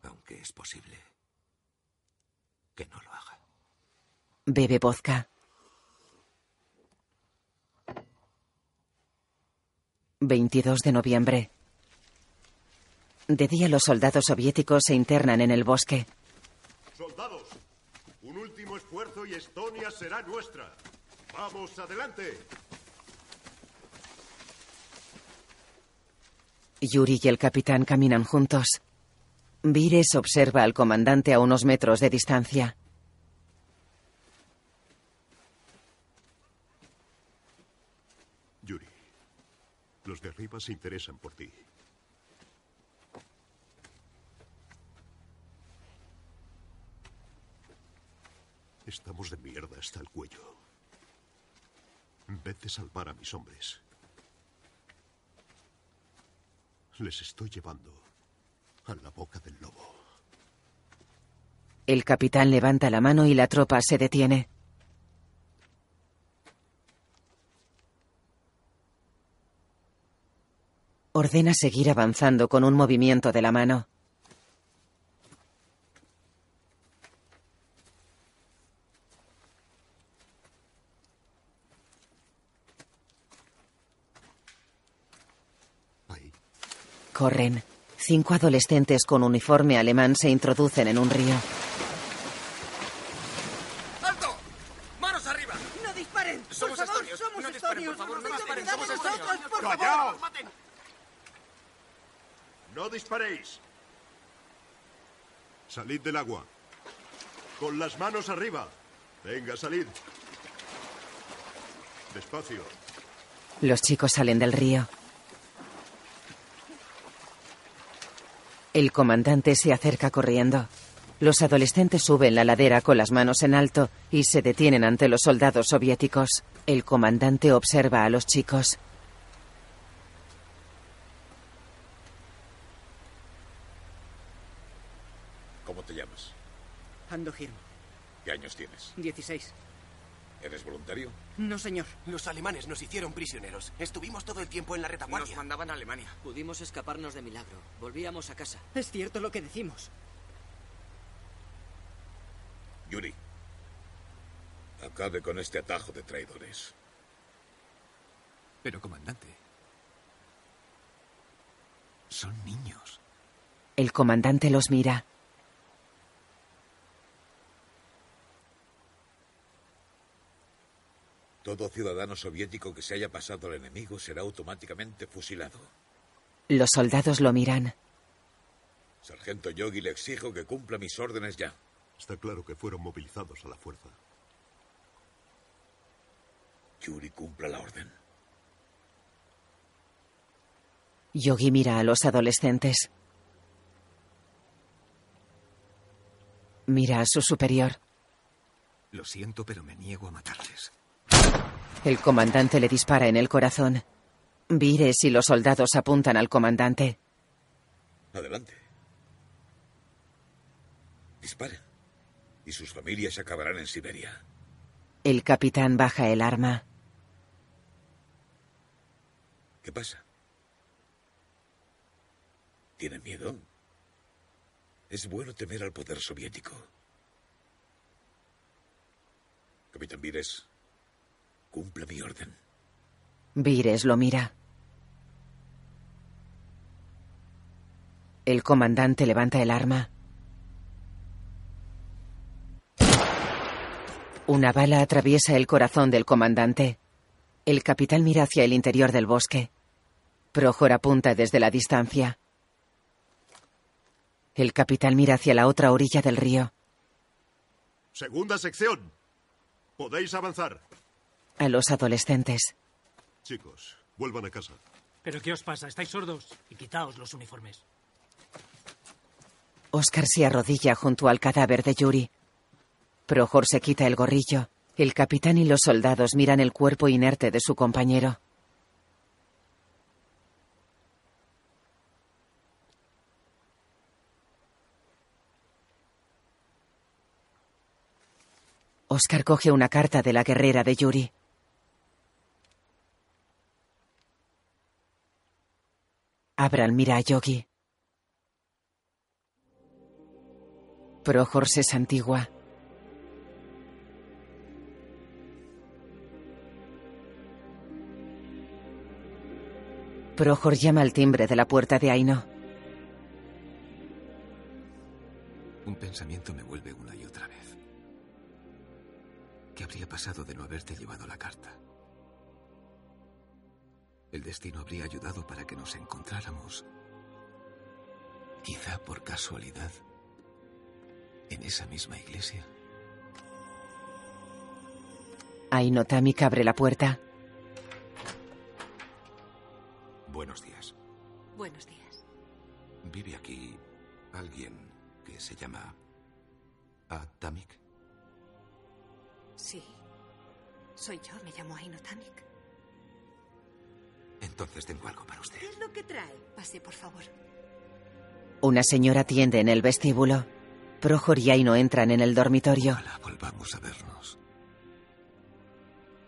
Speaker 21: Aunque es posible que no lo haga.
Speaker 1: Bebe vodka. 22 de noviembre. De día los soldados soviéticos se internan en el bosque.
Speaker 5: Soldados, un último esfuerzo y Estonia será nuestra. Vamos, adelante.
Speaker 1: Yuri y el capitán caminan juntos. Vires observa al comandante a unos metros de distancia.
Speaker 5: Yuri, los de arriba se interesan por ti. Estamos de mierda hasta el cuello. En vez de salvar a mis hombres, les estoy llevando a la boca del lobo.
Speaker 1: El capitán levanta la mano y la tropa se detiene. Ordena seguir avanzando con un movimiento de la mano. Corren. Cinco adolescentes con uniforme alemán se introducen en un río.
Speaker 7: ¡Alto! ¡Manos arriba!
Speaker 6: ¡No disparen!
Speaker 7: Somos
Speaker 6: por favor,
Speaker 7: estonios.
Speaker 6: somos
Speaker 7: No disparen, por
Speaker 6: estonios.
Speaker 7: favor, no
Speaker 6: Tengan
Speaker 7: disparen,
Speaker 6: piedad de
Speaker 7: somos estonios.
Speaker 6: nosotros, por
Speaker 5: ¡Callaos!
Speaker 6: favor!
Speaker 5: Salid del agua. Con las manos arriba. Venga, salid. Despacio.
Speaker 1: Los chicos salen del río. El comandante se acerca corriendo. Los adolescentes suben la ladera con las manos en alto y se detienen ante los soldados soviéticos. El comandante observa a los chicos.
Speaker 21: ¿Cómo te llamas? ¿Qué años tienes?
Speaker 6: 16.
Speaker 21: ¿Eres voluntario?
Speaker 6: No, señor.
Speaker 11: Los alemanes nos hicieron prisioneros. Estuvimos todo el tiempo en la retaguardia.
Speaker 7: Nos mandaban a Alemania.
Speaker 8: Pudimos escaparnos de milagro. Volvíamos a casa.
Speaker 6: Es cierto lo que decimos.
Speaker 21: Yuri. Acabe con este atajo de traidores.
Speaker 22: Pero, comandante. Son niños.
Speaker 1: El comandante los mira.
Speaker 21: Todo ciudadano soviético que se haya pasado al enemigo será automáticamente fusilado.
Speaker 1: Los soldados lo miran.
Speaker 21: Sargento Yogi, le exijo que cumpla mis órdenes ya.
Speaker 5: Está claro que fueron movilizados a la fuerza.
Speaker 21: Yuri, cumpla la orden.
Speaker 1: Yogi mira a los adolescentes. Mira a su superior.
Speaker 22: Lo siento, pero me niego a matarles.
Speaker 1: El comandante le dispara en el corazón. Vires y los soldados apuntan al comandante.
Speaker 21: Adelante. Disparen. Y sus familias acabarán en Siberia.
Speaker 1: El capitán baja el arma.
Speaker 21: ¿Qué pasa? ¿Tienen miedo? Es bueno temer al poder soviético. Capitán Vires, cumpla mi orden.
Speaker 1: Vires lo mira. El comandante levanta el arma. Una bala atraviesa el corazón del comandante. El capitán mira hacia el interior del bosque. Prohor apunta desde la distancia. El capitán mira hacia la otra orilla del río.
Speaker 5: Segunda sección. Podéis avanzar.
Speaker 1: A los adolescentes.
Speaker 5: Chicos, vuelvan a casa.
Speaker 27: ¿Pero qué os pasa? ¿Estáis sordos? Y quitaos los uniformes.
Speaker 1: Oscar se arrodilla junto al cadáver de Yuri. Prohor se quita el gorrillo. El capitán y los soldados miran el cuerpo inerte de su compañero. Oscar coge una carta de la guerrera de Yuri. Abran mira a Yogi. Prohor se santigua. Prohor llama al timbre de la puerta de Aino.
Speaker 2: Un pensamiento me vuelve una y otra vez. ¿Qué habría pasado de no haberte llevado la carta? El destino habría ayudado para que nos encontráramos. Quizá por casualidad. En esa misma iglesia.
Speaker 1: Aino Tamik abre la puerta.
Speaker 21: Buenos días.
Speaker 18: Buenos días.
Speaker 21: ¿Vive aquí alguien que se llama Atamik?
Speaker 18: Sí. Soy yo, me llamo Aino Tamik.
Speaker 21: Entonces tengo algo para usted.
Speaker 18: ¿Qué es lo que trae? Pase, por favor.
Speaker 1: Una señora atiende en el vestíbulo. Prohor y Aino entran en el dormitorio.
Speaker 2: Ojalá volvamos a vernos.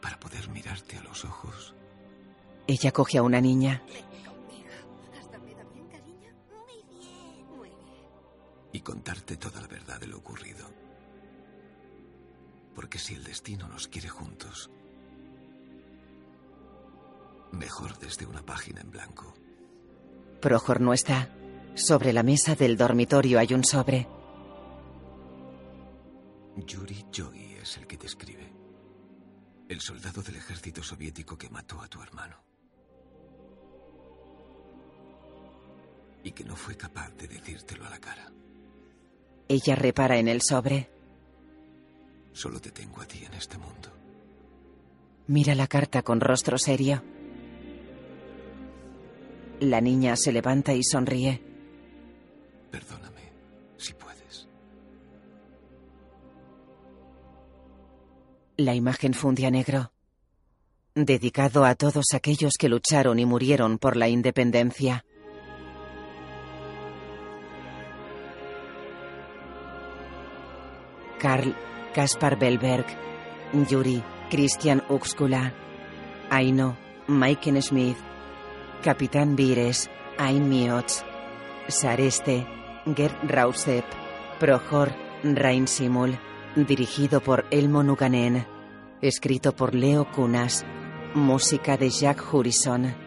Speaker 2: Para poder mirarte a los ojos.
Speaker 1: Ella coge a una niña.
Speaker 18: ¿Hasta me da bien, cariño? Muy bien, muy bien.
Speaker 2: y contarte toda la verdad de lo ocurrido. Porque si el destino nos quiere juntos, mejor desde una página en blanco.
Speaker 1: Prohor no está. Sobre la mesa del dormitorio hay un sobre.
Speaker 2: Yuri Yogi es el que te escribe. El soldado del ejército soviético que mató a tu hermano. Y que no fue capaz de decírtelo a la cara.
Speaker 1: Ella repara en el sobre.
Speaker 2: Solo te tengo a ti en este mundo.
Speaker 1: Mira la carta con rostro serio. La niña se levanta y sonríe.
Speaker 2: Perdóname, si puedes.
Speaker 1: La imagen funde a negro. Dedicado a todos aquellos que lucharon y murieron por la independencia. Karl Kaspar Bellberg, Yuri Christian Uxkula, Aino Maiken Smith, Capitán Vires, Miots, Sareste, Gerd Rausep, Prohor Rain Simul, dirigido por Elmo Nuganen, escrito por Leo Kunas, música de Jack Hurison.